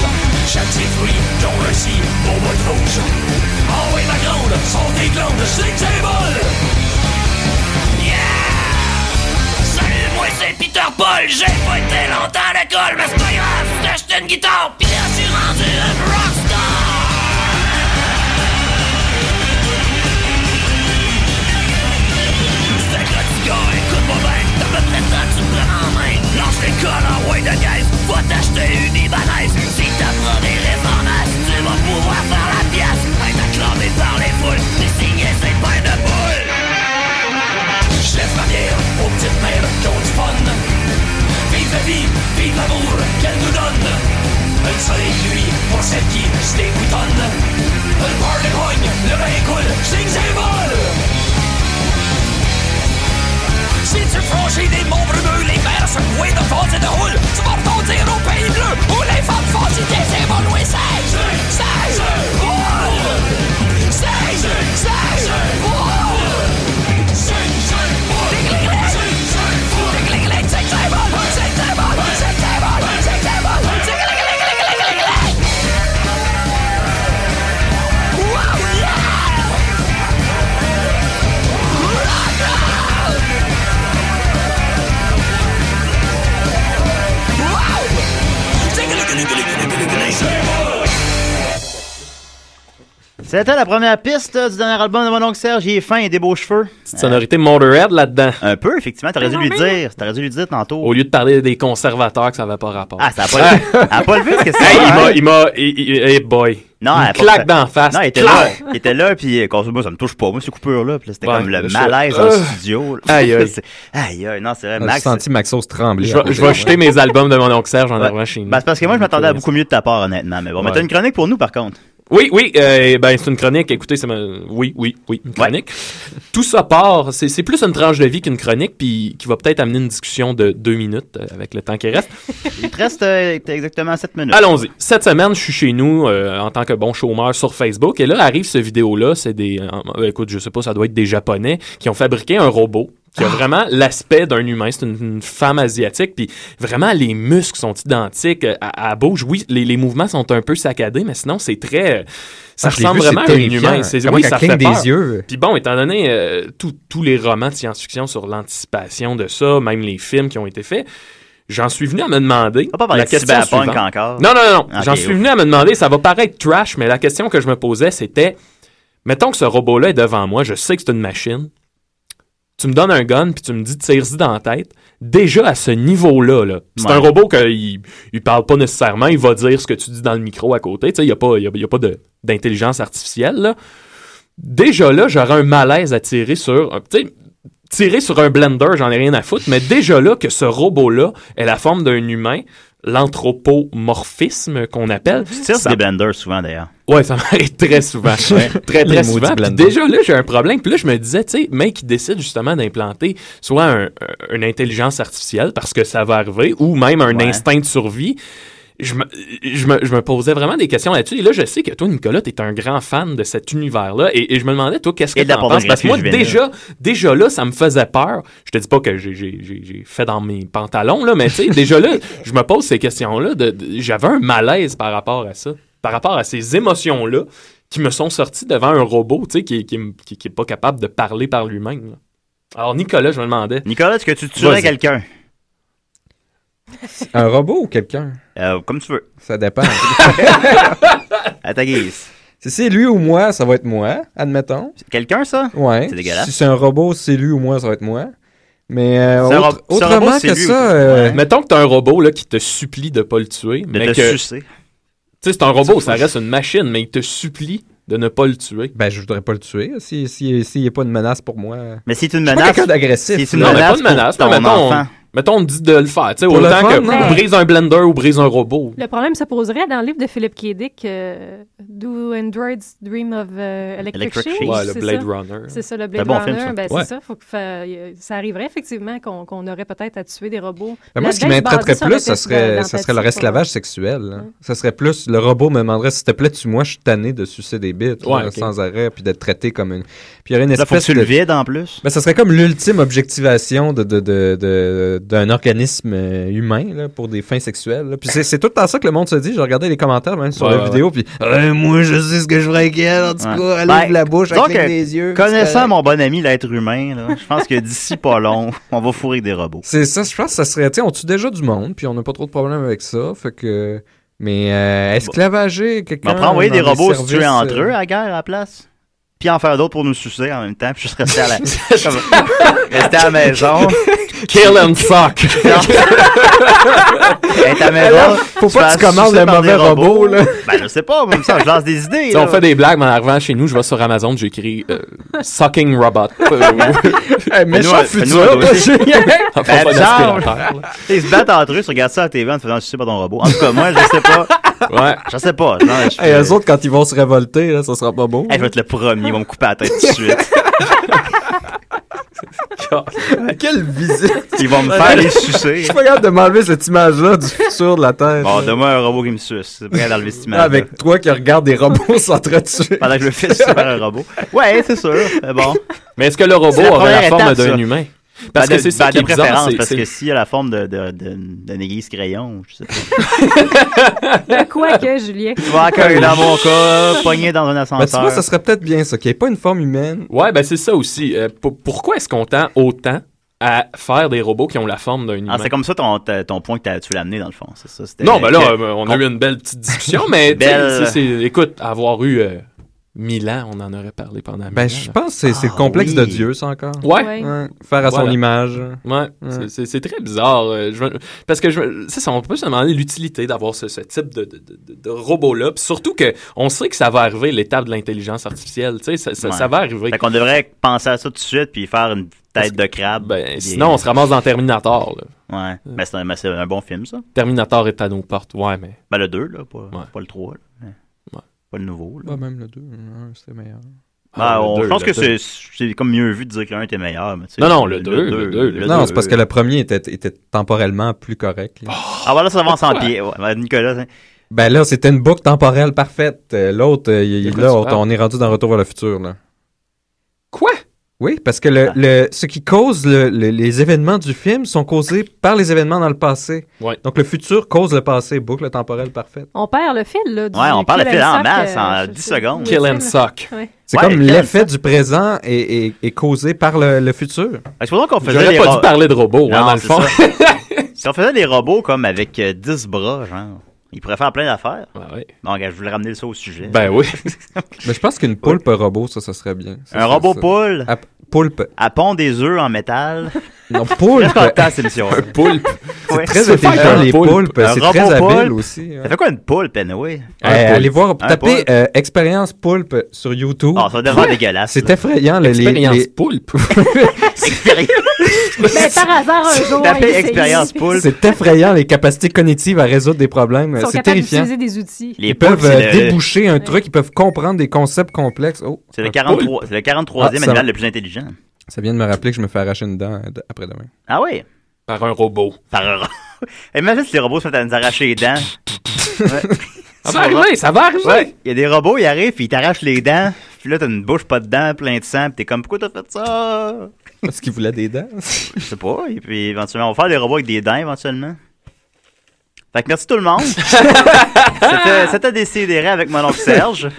Chaque ses fruits, dont le si, au rouge. J'ai pas été longtemps à l'école, mais c'est pas grave, j'ai acheté une guitare, pis là je suis rendu un rockstar! Écoute-moi bien, t'as peu près que tu me prennes en main. Lance l'école en way de guise, va t'acheter une Ibanez. Si pas des réformes, tu vas pouvoir faire la pièce. Être par les foules, t'es signé, c'est pas vie, vive l'amour qu'elle nous donne. Un soleil nuit pour celle qui se découtonne. Le bar de grogne, le vin coule, vols. Si tu franchis des monts brumeux, les mers secouées de fonds et de houle, tu vas retomber au pays bleu où les femmes font si tes évoluer. C'est, c'est, c'est, c'est, C'était la première piste euh, du dernier album de mon oncle Serge. Il est fin et des beaux cheveux. Petite sonorité Motorhead là-dedans. Un peu, effectivement. T'aurais dû lui dire. T'aurais dû lui dire tantôt. Au lieu de parler des conservateurs, que ça n'avait pas rapport. Ah, ça a pas, elle a pas levé ce que c'est. Hey, il hein? m'a, il m'a, il- il- hey boy. Non, il a claque fait- d'en face. Non, il était Clac! là. Il était là, puis euh, moi, ça me touche pas. Moi, ces coupures-là. Puis là, c'était Ouais, comme le malaise Euh. en studio. là. Aïe, aïe. Aïe, aïe. Non, c'est vrai. J'ai Max. senti Maxos trembler. Je vais, je vais jeter mes albums de mon oncle Serge en arrivant chez nous. Ben, c'est parce que moi, je m'attendais à beaucoup mieux de ta part, honnêtement. Mais bon, mais Ouais. t'as une chronique pour nous, par contre. Oui, oui, euh, ben c'est une chronique. Écoutez, c'est ma... oui, oui, oui, une chronique. Tout ça part. C'est, c'est plus une tranche de vie qu'une chronique, puis qui va peut-être amener une discussion de deux minutes euh, avec le temps qui reste. Il te reste euh, exactement 7 minutes. Allons-y. Cette semaine, je suis chez nous euh, en tant que bon chômeur sur Facebook, et là arrive ce vidéo-là. C'est des, euh, écoute, je sais pas, ça doit être des Japonais qui ont fabriqué un robot qui a vraiment l'aspect d'un humain. C'est une, une femme asiatique, puis vraiment les muscles sont identiques. euh, À, à bouge, oui, les, les mouvements sont un peu saccadés, mais sinon c'est très, euh, ça Ah, ressemble vu, vraiment à un humain. C'est, oui, ça fait des peur. yeux. Puis bon, étant donné euh, tous tous les romans de science-fiction sur l'anticipation de ça, même les films qui ont été faits. J'en suis venu à me demander. pas la de question suivante. encore. Non, non, non. J'en suis venu à me demander, ça va paraître trash, mais la question que je me posais, c'était mettons que ce robot-là est devant moi, je sais que c'est une machine. Tu me donnes un gun, puis tu me dis tire-y dans la tête. Déjà à ce niveau-là, là, c'est Ouais. un robot qu'il il parle pas nécessairement, il va dire ce que tu dis dans le micro à côté. Tu sais, il n'y a pas, y a, il y a pas de- d'intelligence artificielle. Là. Déjà là, j'aurais un malaise à tirer sur. Tirer sur un blender, j'en ai rien à foutre, mais déjà là, que ce robot-là ait la forme d'un humain, l'anthropomorphisme qu'on appelle. Tu tires ça- des blenders souvent, d'ailleurs. Ouais, ça m'arrive très souvent. Ouais. Très, très souvent. Déjà là, j'ai un problème. Puis là, je me disais, tu sais, mec qui décide justement d'implanter soit un- un- une intelligence artificielle, parce que ça va arriver, ou même un Ouais. instinct de survie. Je me, je, me, je me posais vraiment des questions là-dessus. Et là, je sais que toi, Nicolas, tu es un grand fan de cet univers-là. Et, et je me demandais, toi, qu'est-ce que tu en penses? Parce que moi, déjà, déjà là, ça me faisait peur. Je te dis pas que j'ai- j'ai j'ai- j'ai fait dans mes pantalons, là, mais tu sais, déjà là, je me pose ces questions-là. de- de- J'avais un malaise par rapport à ça. Par rapport à ces émotions-là qui me sont sorties devant un robot, tu sais, qui, qui, qui, qui est pas capable de parler par lui-même. Alors, Nicolas, je me demandais. Nicolas, est-ce que tu tuerais quelqu'un? Un robot ou quelqu'un? Euh, comme tu veux. Ça dépend. à ta guise. Si c'est lui ou moi, ça va être moi, admettons. Quelqu'un, ça? Ouais. C'est dégueulasse. Si c'est un robot, c'est lui ou moi, ça va être moi. Mais euh, autre- autrement robot, que ça... euh, Mettons que t'as un robot là, qui te supplie de pas le tuer. De mais te que, sucer. Sais, c'est un robot, ça reste une machine, mais il te supplie de ne pas le tuer. Ben, je voudrais pas le tuer, s'il si, pas une menace pour moi. Mais c'est une menace. quelqu'un d'agressif. C'est une Non, mais menace pas de menace. pour Non, ton mettons, enfant. Mettons, on dit de le faire. Tu sais, autant fun, que non? brise un blender ou brise un robot. Le problème se poserait dans le livre de Philip K. Dick, euh, Do Androids Dream of euh, Electric, Electric Sheep? Ouais, le c'est Blade ça. Runner. C'est ça, le Blade bon Runner. film, ça. Ben, Ouais. c'est ça. Faut que ça arriverait effectivement qu'on qu'on aurait peut-être à tuer des robots. Ben, moi, ce qui m'intéresserait plus, ça serait, ça serait le d'empathie, esclavage sexuel. là. Ça serait plus, le robot me demanderait, s'il te plaît, tue-moi, je suis tanné de sucer des bits Ouais, là, ok. sans arrêt, puis d'être traité comme une... Puis il y aurait une Là, faut que espèce tu le de... vides en plus. Ben, ça serait comme l'ultime objectivation de, de, de, de- d'un organisme euh, humain là, pour des fins sexuelles. là. Puis c'est, c'est tout le temps ça que le monde se dit. Je regardais les commentaires même sur Ouais, la ouais, vidéo. Puis moi, je sais ce que je ferais avec elle. En tout Ouais. cas, elle Ben, ouvre la bouche, elle donc, euh, des yeux. Connaissant mon bon ami l'être humain, là, je pense que d'ici pas long, on va fourrer des robots. C'est ça, je pense que ça serait. Tu sais, on tue déjà du monde, puis on n'a pas trop de problème avec ça. Fait que. Mais euh, esclavager quelqu'un. Mais on pourrait envoyer des robots se tuer entre euh, eux à la guerre à la place. Puis en faire d'autres pour nous sucer en même temps, puis juste rester à la, comme- rester à la maison. Kill and suck. Être à la maison. Alors, faut pas que tu commandes le mauvais robots. robot, là. Ben, je sais pas, même ça, je lance des idées. On fait des blagues, mais en arrivant chez nous, je vais sur Amazon, j'écris euh, Sucking Robot. Hey, méchant futur, Ben, là. Ils se battent entre eux, tu regardes ça à la TV en te faisant sucer par ton robot. En tout cas, moi, je sais pas. Ouais. Je sais pas. Non, je, Hey, eux autres, quand ils vont se révolter, là, ça sera pas beau. Hey, je vais être le premier, ils vont me couper la tête tout de suite. Quelle visite! Ils vont me faire les sucer. Je suis pas capable de m'enlever cette image-là du futur de la Terre. Bon, donne-moi un robot qui me suce. C'est prêt d'enlever cette image. Avec toi qui regardes des robots s'entretuer. Pendant que fais sucer par un robot. Ouais, c'est sûr. Mais bon. Mais est-ce que le robot aurait la forme d'un humain? Parce Ben, que de- c'est ça ben, qui est de bizarre. préférence, c'est- parce que s'il a la forme de, de, de, d'un aiguise crayon, je sais pas. De quoi que, Julien? Tu vois que dans mon cas, pogné dans un Ben, tu ascenseur. vois, ça serait peut-être bien ça, qu'il n'y ait pas une forme humaine. Ouais, ben c'est ça aussi. Euh, pour- pourquoi est-ce qu'on tend autant à faire des robots qui ont la forme d'un humain? Ah, c'est comme ça ton, ton point que t'as- tu l'as amené dans le fond, c'est ça? C'était- Non, ben là, que- euh, on a eu une belle petite discussion, mais écoute, avoir eu euh, mille ans, on en aurait parlé pendant mille Ben, ans. je là. pense que c'est, c'est le Ah, complexe oui. de Dieu, ça encore. Ouais. Ouais. Ouais, Faire à son image. Ouais, Ouais. c'est- très bizarre. euh, je parce que je, ça, on peut se demander l'utilité d'avoir ce, ce type de, de, de- de robot-là. Puis surtout que on sait que ça va arriver, l'étape de l'intelligence artificielle. Tu sais, ça, ça, Ouais. ça va arriver. Fait qu'on devrait penser à ça tout de suite puis faire une tête de crabe. Ben, Puis- sinon, on se ramasse dans Terminator. Là. Ouais. Ben, c'est un, ben, c'est un bon film, ça. Terminator est à nos portes. Ouais, mais. Ben, le 2, là, pas, Ouais. pas le 3. Là. Ouais. Pas le nouveau, là. Bah, même le 2, c'était meilleur. Ben, Ah, le on- deux, je pense que c'est, comme mieux vu de dire que l'un était meilleur. Mais Non, non, le deux, le deux, le Non, deux. c'est parce que le premier était, était temporellement plus correct. Ah, voilà, ça avance en pied. Ouais. Ben, Nicolas, hein. Ben là, c'était une boucle temporelle parfaite. Euh, L'autre, euh, là, on est rendu dans Retour vers le futur. Là. Quoi? Oui, parce que le, le- ce qui cause le- le- les événements du film sont causés par les événements dans le passé. Ouais. Donc le futur cause le passé, boucle temporelle parfaite. On perd le fil, là. du Ouais, on perd le fil en masse en je 10 sais secondes. Kill and là. suck. Ouais. C'est Ouais, comme l'effet du présent est, est- est causé par le, le futur. Supposons qu'on faisait J'aurais pas ro- dû parler de robots, hein, Non, dans le fond. si on faisait des robots comme avec euh, 10 bras, genre, ils pourraient faire plein d'affaires. Ouais. Donc, je voulais ramener ça au sujet. Ben oui. Mais je pense qu'une poulpe robot, ça, ça serait bien. Ça, un ça, robot ça. poule, Ah, poulpe. à pond des œufs en métal. Non, poulpe. Émission. Un poulpe. Ouais. Très Ça intelligent, les poulpe. poulpes. C'est très habile poulpe. aussi. Ça ouais. fait quoi une poulpe, anyway? Un Euh, poulpe. allez voir, tapez euh, expérience poulpe sur YouTube. Ah, ça devient dégueulasse. C'est effrayant. le- les- Expérience les- poulpe. Expérience. Ben, par hasard, un jour, Tapez expérience ils- poulpe. C'est effrayant les capacités cognitives à résoudre des problèmes. Ils sont C'est terrifiant. d'utiliser des outils. Ils peuvent euh, c'est le, déboucher un truc, ils peuvent comprendre des concepts complexes. Oh, c'est le un 43, c'est le 43e Ah, ça animal le plus intelligent. Ça vient de me rappeler que je me fais arracher une dent euh, de- après-demain. Ah oui? Par un robot. Par un ro- Imagine si les robots se mettent à nous arracher les dents. Ça va arriver, ça va arriver. Ouais, il y a des robots, ils arrivent, puis ils t'arrachent les dents. Puis là, t'as une bouche pas de dents, plein de sang, puis t'es comme, pourquoi t'as fait ça? Parce qu'ils voulaient des dents. Je sais pas. Et puis, éventuellement, on va faire des robots avec des dents, éventuellement. Fait que merci tout le monde. C'était- C'était Décidéré avec mon oncle Serge.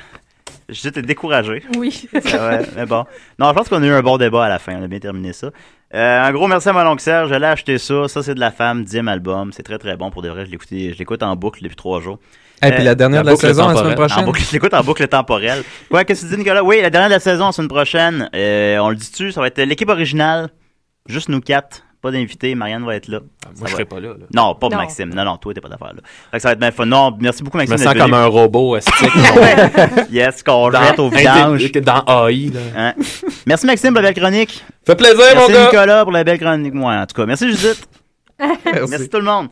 J'étais découragé. Oui. Ouais, mais bon. Non, je pense qu'on a eu un bon débat à la fin. On a bien terminé ça. Euh, un gros merci à mon oncle Serge. J'allais acheter ça. Ça, c'est de la femme, 10e album. C'est très très bon pour de vrai. Je l'écoute, je l'écoute en boucle depuis trois jours. Et puis Euh, la dernière de la saison la semaine En prochaine. boucle, je l'écoute en boucle temporelle. Ouais, qu'est-ce que tu dis, Nicolas? Oui, la dernière de la saison, la semaine prochaine. Euh, on le dit-tu? Ça va être l'équipe originale. Juste nous quatre. Pas d'invité. Marianne va être là. moi, Ça je serai pas là, là. Non, pas Non. Maxime. Non, non, toi, t'es pas d'affaire là. Fait que ça va être bien fun. Non, merci beaucoup, Maxime. me sens comme un robot estique. yes, qu'on jette au vidange. Dans AI, là. Hein? Merci, Maxime, pour la belle chronique. Fait plaisir, merci mon gars. Nicolas, pour la belle chronique. Moi, en tout cas. Merci, Judith. Merci. merci tout le monde.